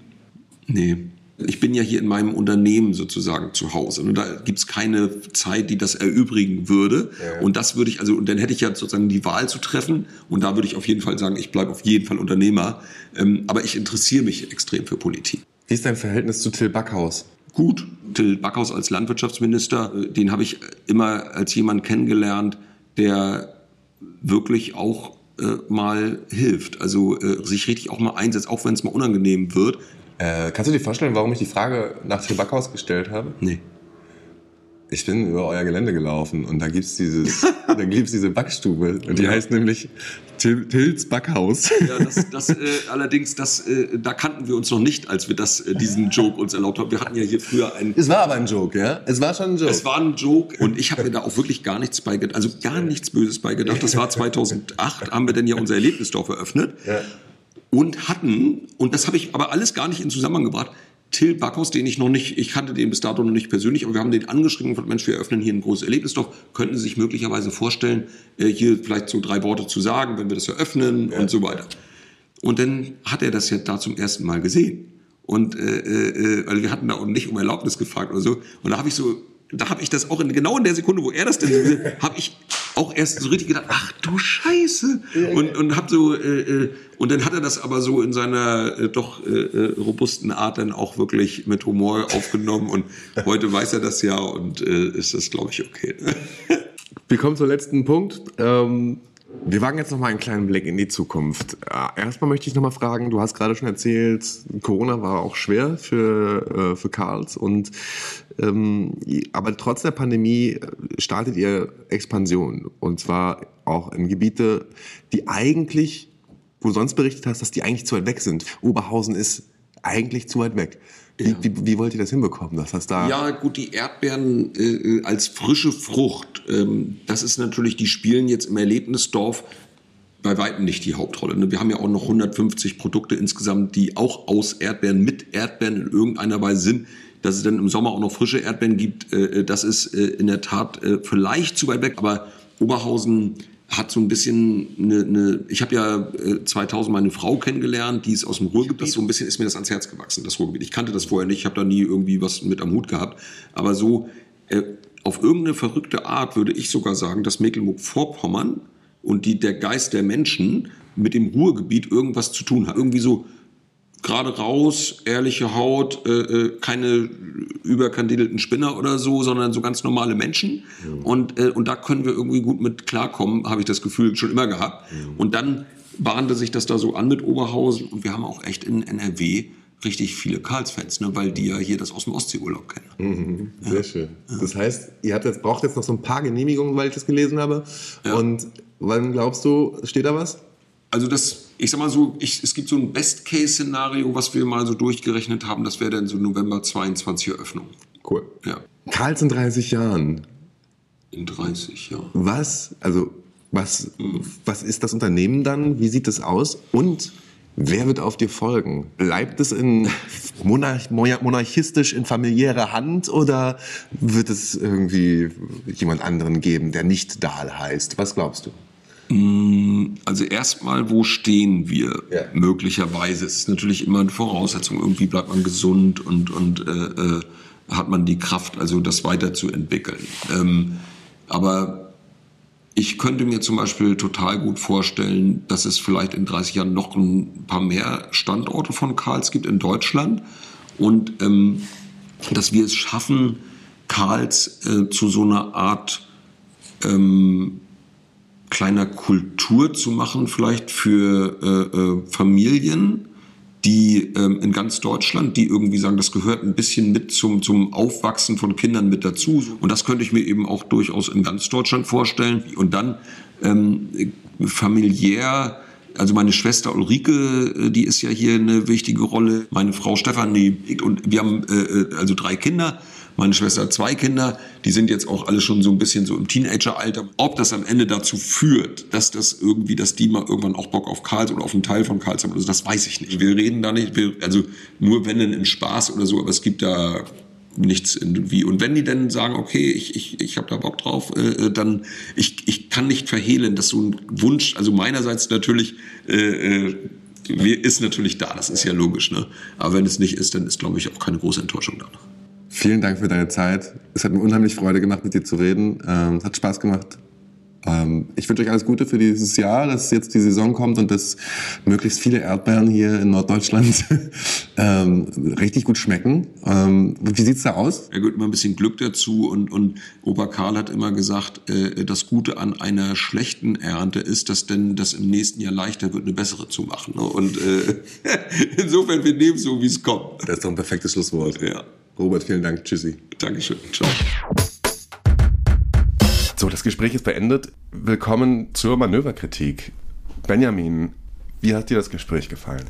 Nee. Ich bin ja hier in meinem Unternehmen sozusagen zu Hause. Und da gibt es keine Zeit, die das erübrigen würde. Ja. Und das würde ich, also, und dann hätte ich ja sozusagen die Wahl zu treffen. Und da würde ich auf jeden Fall sagen, ich bleibe auf jeden Fall Unternehmer. Ähm, aber ich interessiere mich extrem für Politik. Wie ist dein Verhältnis zu Till Backhaus? Gut. Till Backhaus als Landwirtschaftsminister, äh, den habe ich immer als jemand kennengelernt, der wirklich auch äh, mal hilft, also äh, sich richtig auch mal einsetzt, auch wenn es mal unangenehm wird. Äh, kannst du dir vorstellen, warum ich die Frage nach Till Backhaus gestellt habe? Nee. Ich bin über euer Gelände gelaufen und da dieses, da gibt's diese Backstube und die ja. heißt nämlich Till, Tills Backhaus. Ja, das, das äh, allerdings, das, äh, da kannten wir uns noch nicht, als wir das, äh, diesen Joke uns erlaubt haben. Wir hatten ja hier früher einen. Es war aber ein Joke, ja? Es war schon ein Joke. Es war ein Joke und ich habe mir da auch wirklich gar nichts bei gedacht, also gar nichts Böses bei gedacht. Das war 2008, haben wir denn ja unser Erlebnisdorf eröffnet. Ja. Und hatten, und das habe ich aber alles gar nicht in Zusammenhang gebracht, Till Backhaus, den ich noch nicht, ich kannte den bis dato noch nicht persönlich, aber wir haben den angeschrieben und gesagt, Mensch, wir eröffnen hier ein großes Erlebnisdorf. Könnten Sie sich möglicherweise vorstellen, äh, hier vielleicht so drei Worte zu sagen, wenn wir das eröffnen ja. und so weiter. Und dann hat er das ja da zum ersten Mal gesehen. Und äh, äh, also wir hatten da auch nicht um Erlaubnis gefragt oder so. Und da habe ich so da habe ich das auch in, genau in der Sekunde, wo er das denn habe ich auch erst so richtig gedacht, ach du Scheiße. Und, und hab so, äh, äh, und dann hat er das aber so in seiner äh, doch äh, äh, robusten Art dann auch wirklich mit Humor aufgenommen. Und heute weiß er das ja und äh, ist das, glaube ich, okay. Wir kommen zum letzten Punkt. Ähm wir wagen jetzt noch mal einen kleinen Blick in die Zukunft. Äh, erstmal möchte ich noch mal fragen, du hast gerade schon erzählt, Corona war auch schwer für, äh, für Karls und ähm, aber trotz der Pandemie äh, startet ihr Expansion und zwar auch in Gebiete, die eigentlich, wo du sonst berichtet hast, dass die eigentlich zu weit weg sind. Oberhausen ist eigentlich zu weit weg. Wie, wie, wie, wollt ihr das hinbekommen, dass das da? Ja, gut, die Erdbeeren äh, als frische Frucht, ähm, das ist natürlich, die spielen jetzt im Erlebnisdorf bei weitem nicht die Hauptrolle. Ne? Wir haben ja auch noch 150 Produkte insgesamt, die auch aus Erdbeeren, mit Erdbeeren in irgendeiner Weise sind. Dass es dann im Sommer auch noch frische Erdbeeren gibt, äh, äh das ist äh, in der Tat äh, vielleicht zu weit weg, aber Oberhausen hat so ein bisschen eine, eine ich habe ja 2000 äh, meine Frau kennengelernt, die ist aus dem Ruhrgebiet, das so ein bisschen ist mir das ans Herz gewachsen, das Ruhrgebiet. Ich kannte das vorher nicht, ich habe da nie irgendwie was mit am Hut gehabt, aber so äh, auf irgendeine verrückte Art würde ich sogar sagen, dass Mecklenburg-Vorpommern und die, der Geist der Menschen mit dem Ruhrgebiet irgendwas zu tun hat. Irgendwie so gerade raus, ehrliche Haut, äh, äh, keine überkandidelten Spinner oder so, sondern so ganz normale Menschen. Mhm. Und, äh, und da können wir irgendwie gut mit klarkommen, habe ich das Gefühl schon immer gehabt. Mhm. Und dann bahnte sich das da so an mit Oberhausen und wir haben auch echt in NRW richtig viele Karls-Fans, ne, weil die ja hier das aus dem Ostseeurlaub kennen. Mhm, sehr ja. schön. Ja. Das heißt, ihr habt jetzt, braucht jetzt noch so ein paar Genehmigungen, weil ich das gelesen habe. Ja. Und wann glaubst du, steht da was? Also das, ich sag mal so, ich, es gibt so ein Best-Case-Szenario, was wir mal so durchgerechnet haben, das wäre dann so November 22 Eröffnung. Cool. Ja. Karls in 30 Jahren. In 30 Jahren. Was, also was, mhm. was ist das Unternehmen dann? Wie sieht es aus? Und wer wird auf dir folgen? Bleibt es in monarch, monarchistisch in familiärer Hand oder wird es irgendwie jemand anderen geben, der nicht Dahl heißt? Was glaubst du? Mm, also erstmal, wo stehen wir ja. möglicherweise? Es ist natürlich immer eine Voraussetzung. Irgendwie bleibt man gesund und, und äh, äh, hat man die Kraft, also das weiterzuentwickeln. Ähm, aber ich könnte mir zum Beispiel total gut vorstellen, dass es vielleicht in 30 Jahren noch ein paar mehr Standorte von Karls gibt in Deutschland und ähm, dass wir es schaffen, Karls äh, zu so einer Art ähm, kleiner Kultur zu machen, vielleicht für äh, äh, Familien, die ähm, in ganz Deutschland, die irgendwie sagen, das gehört ein bisschen mit zum, zum Aufwachsen von Kindern mit dazu. Und das könnte ich mir eben auch durchaus in ganz Deutschland vorstellen. Und dann ähm, familiär, also meine Schwester Ulrike, äh, die ist ja hier eine wichtige Rolle, meine Frau Stefanie und wir haben äh, äh also drei Kinder. Meine Schwester hat zwei Kinder, die sind jetzt auch alle schon so ein bisschen so im Teenageralter. Ob das am Ende dazu führt, dass das irgendwie, dass die mal irgendwann auch Bock auf Karls oder auf einen Teil von Karls haben, also das weiß ich nicht. Wir reden da nicht, wir, also nur wenn denn in Spaß oder so, aber es gibt da nichts irgendwie. Und wenn die dann sagen, okay, ich, ich, ich habe da Bock drauf, äh, äh, dann ich, ich kann nicht verhehlen, dass so ein Wunsch, also meinerseits natürlich äh, äh, ist natürlich da, das ist ja logisch. Ne? Aber wenn es nicht ist, dann ist, glaube ich, auch keine große Enttäuschung da. Vielen Dank für deine Zeit. Es hat mir unheimlich Freude gemacht, mit dir zu reden. Ähm, es hat Spaß gemacht. Ähm, ich wünsche euch alles Gute für dieses Jahr, dass jetzt die Saison kommt und dass möglichst viele Erdbeeren hier in Norddeutschland ähm, richtig gut schmecken. Ähm, wie sieht's da aus? Ja gut, immer ein bisschen Glück dazu und, und Opa Karl hat immer gesagt, äh, das Gute an einer schlechten Ernte ist, dass denn das im nächsten Jahr leichter wird, eine bessere zu machen. Ne? Und äh, insofern, wir nehmen so, wie es kommt. Das ist doch ein perfektes Schlusswort. Ja. Robert, vielen Dank. Tschüssi. Dankeschön. Ciao. So, das Gespräch ist beendet. Willkommen zur Manöverkritik. Benjamin, wie hat dir das Gespräch gefallen?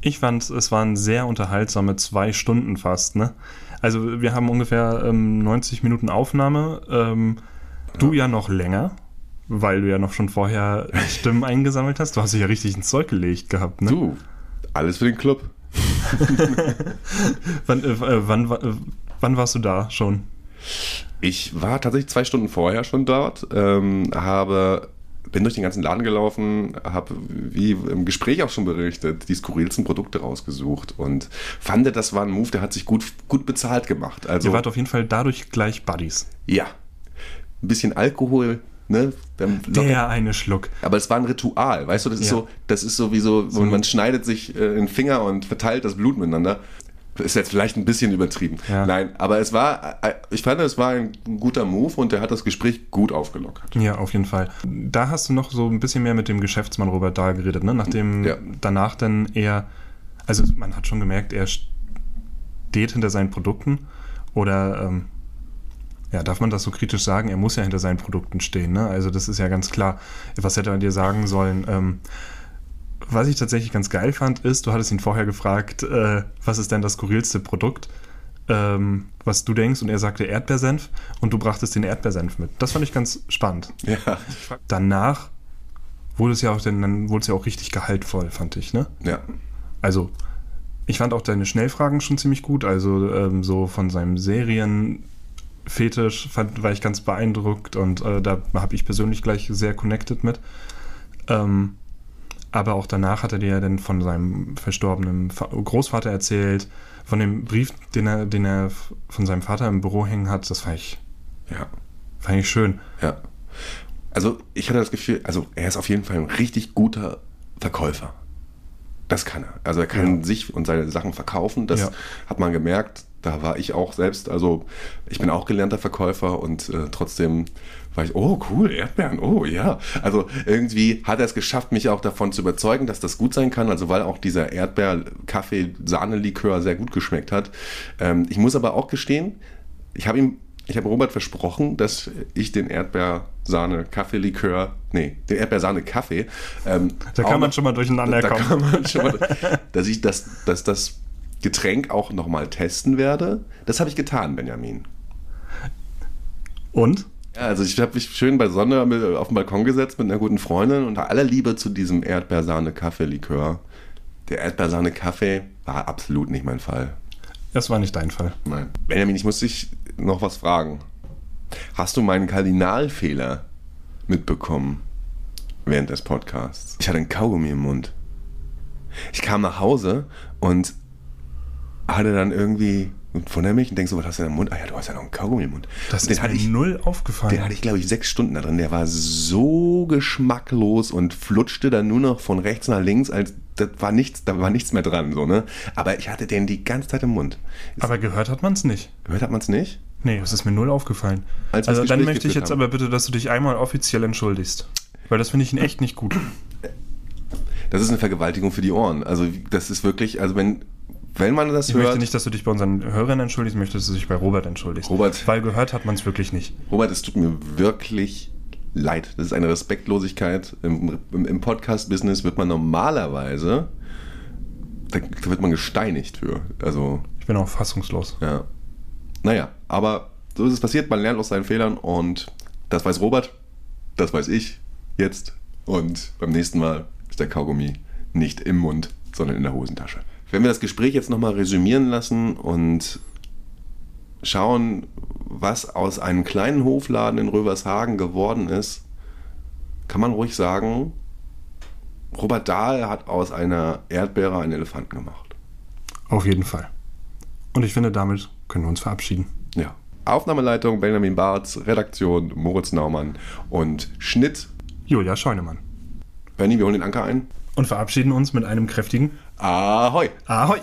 Ich fand, es waren sehr unterhaltsame zwei Stunden fast. Ne? Also wir haben ungefähr ähm, 90 Minuten Aufnahme. Ähm, du ja noch länger, weil du ja noch schon vorher Stimmen eingesammelt hast. Du hast dich ja richtig ins Zeug gelegt gehabt. Ne? Du, alles für den Club. wann, äh, wann, äh, wann warst du da schon? Ich war tatsächlich zwei Stunden vorher schon dort, ähm, habe bin durch den ganzen Laden gelaufen, habe wie im Gespräch auch schon berichtet, die skurrilsten Produkte rausgesucht und fand, das war ein Move, der hat sich gut, gut bezahlt gemacht. Also, Ihr wart auf jeden Fall dadurch gleich Buddies. Ja. Ein bisschen Alkohol, ne? Der eine Schluck. Aber es war ein Ritual, weißt du, das ist ja. so, das ist so wie so, man schneidet sich äh, den Finger und verteilt das Blut miteinander ist jetzt vielleicht ein bisschen übertrieben. Ja. Nein, aber es war, äh, ich fand, es war ein guter Move und der hat das Gespräch gut aufgelockert. Ja, auf jeden Fall. Da hast du noch so ein bisschen mehr mit dem Geschäftsmann Robert Dahl geredet, ne? Nachdem ja. danach dann eher, also man hat schon gemerkt, er steht hinter seinen Produkten oder, ähm, ja, darf man das so kritisch sagen? Er muss ja hinter seinen Produkten stehen, ne? Also das ist ja ganz klar. Was hätte er dir sagen sollen? Ähm, was ich tatsächlich ganz geil fand, ist, du hattest ihn vorher gefragt, äh, was ist denn das skurrilste Produkt, ähm, was du denkst, und er sagte Erdbeersenf und du brachtest den Erdbeersenf mit. Das fand ich ganz spannend. Ja. Danach wurde es ja auch, dann wurde es ja auch richtig gehaltvoll, fand ich, ne? Ja. Also, ich fand auch deine Schnellfragen schon ziemlich gut, also ähm, so von seinem Serienfetisch fand, war ich ganz beeindruckt und äh, da habe ich persönlich gleich sehr connected mit. Ähm, aber auch danach hat er dir dann von seinem verstorbenen Großvater erzählt, von dem Brief, den er, den er von seinem Vater im Büro hängen hat. Das fand ich, ja. fand ich schön. Ja. Also ich hatte das Gefühl, also er ist auf jeden Fall ein richtig guter Verkäufer. Das kann er. Also er kann ja. sich und seine Sachen verkaufen. Das ja. hat man gemerkt. Da war ich auch selbst. Also ich bin auch gelernter Verkäufer und äh, trotzdem war ich, oh cool, Erdbeeren, oh ja. Also irgendwie hat er es geschafft, mich auch davon zu überzeugen, dass das gut sein kann. Also weil auch dieser Erdbeer-Kaffee-Sahne-Likör sehr gut geschmeckt hat. Ähm, ich muss aber auch gestehen, ich habe ihm ich habe Robert versprochen, dass ich den Erdbeersahne-Kaffee-Likör, nee, den Erdbeersahne-Kaffee. Ähm, da kann man schon mal durcheinander da kommen. Kann man schon mal, dass ich das, dass das Getränk auch nochmal testen werde. Das habe ich getan, Benjamin. Und? Ja, also ich habe mich schön bei Sonne auf den Balkon gesetzt mit einer guten Freundin und aller Liebe zu diesem Erdbeersahne-Kaffee-Likör. Der Erdbeersahne-Kaffee war absolut nicht mein Fall. Das war nicht dein Fall. Nein. Benjamin, ich muss dich noch was fragen. Hast du meinen Kardinalfehler mitbekommen während des Podcasts? Ich hatte einen Kaugummi im Mund. Ich kam nach Hause und hatte dann irgendwie von der Milch und denkst so, was hast du in im Mund? Ah ja, du hast ja noch einen Kaugummi im Mund. Das und ist mir ich, null aufgefallen. Den hatte ich, glaube ich, sechs Stunden da drin. Der war so geschmacklos und flutschte dann nur noch von rechts nach links, als das war nichts, da war nichts mehr dran, so, ne? Aber ich hatte den die ganze Zeit im Mund. Ist, aber gehört hat man es nicht. Gehört hat man es nicht? Nee, das ist mir null aufgefallen. Als also dann möchte ich jetzt haben. aber bitte, dass du dich einmal offiziell entschuldigst. Weil das finde ich ihn echt nicht gut. Das ist eine Vergewaltigung für die Ohren. Also das ist wirklich, also wenn wenn man das ich hört. Ich möchte nicht, dass du dich bei unseren Hörern entschuldigst, ich möchte, dass du dich bei Robert entschuldigst. Robert. Weil gehört hat man es wirklich nicht. Robert, es tut mir wirklich leid. Das ist eine Respektlosigkeit. Im, im, im Podcast-Business wird man normalerweise, da, da, wird man gesteinigt für. Also, ich bin auch fassungslos. Ja. Naja, aber so ist es passiert. Man lernt aus seinen Fehlern und das weiß Robert, das weiß ich jetzt. Und beim nächsten Mal ist der Kaugummi nicht im Mund, sondern in der Hosentasche. Wenn wir das Gespräch jetzt nochmal resümieren lassen und schauen, was aus einem kleinen Hofladen in Rövershagen geworden ist, kann man ruhig sagen, Robert Dahl hat aus einer Erdbeere einen Elefanten gemacht. Auf jeden Fall. Und ich finde, damit können wir uns verabschieden. Ja. Aufnahmeleitung Benjamin Barth, Redaktion Moritz Naumann und Schnitt Julia Scheunemann. Benny, wir holen den Anker ein. Und verabschieden uns mit einem kräftigen アホイアホイ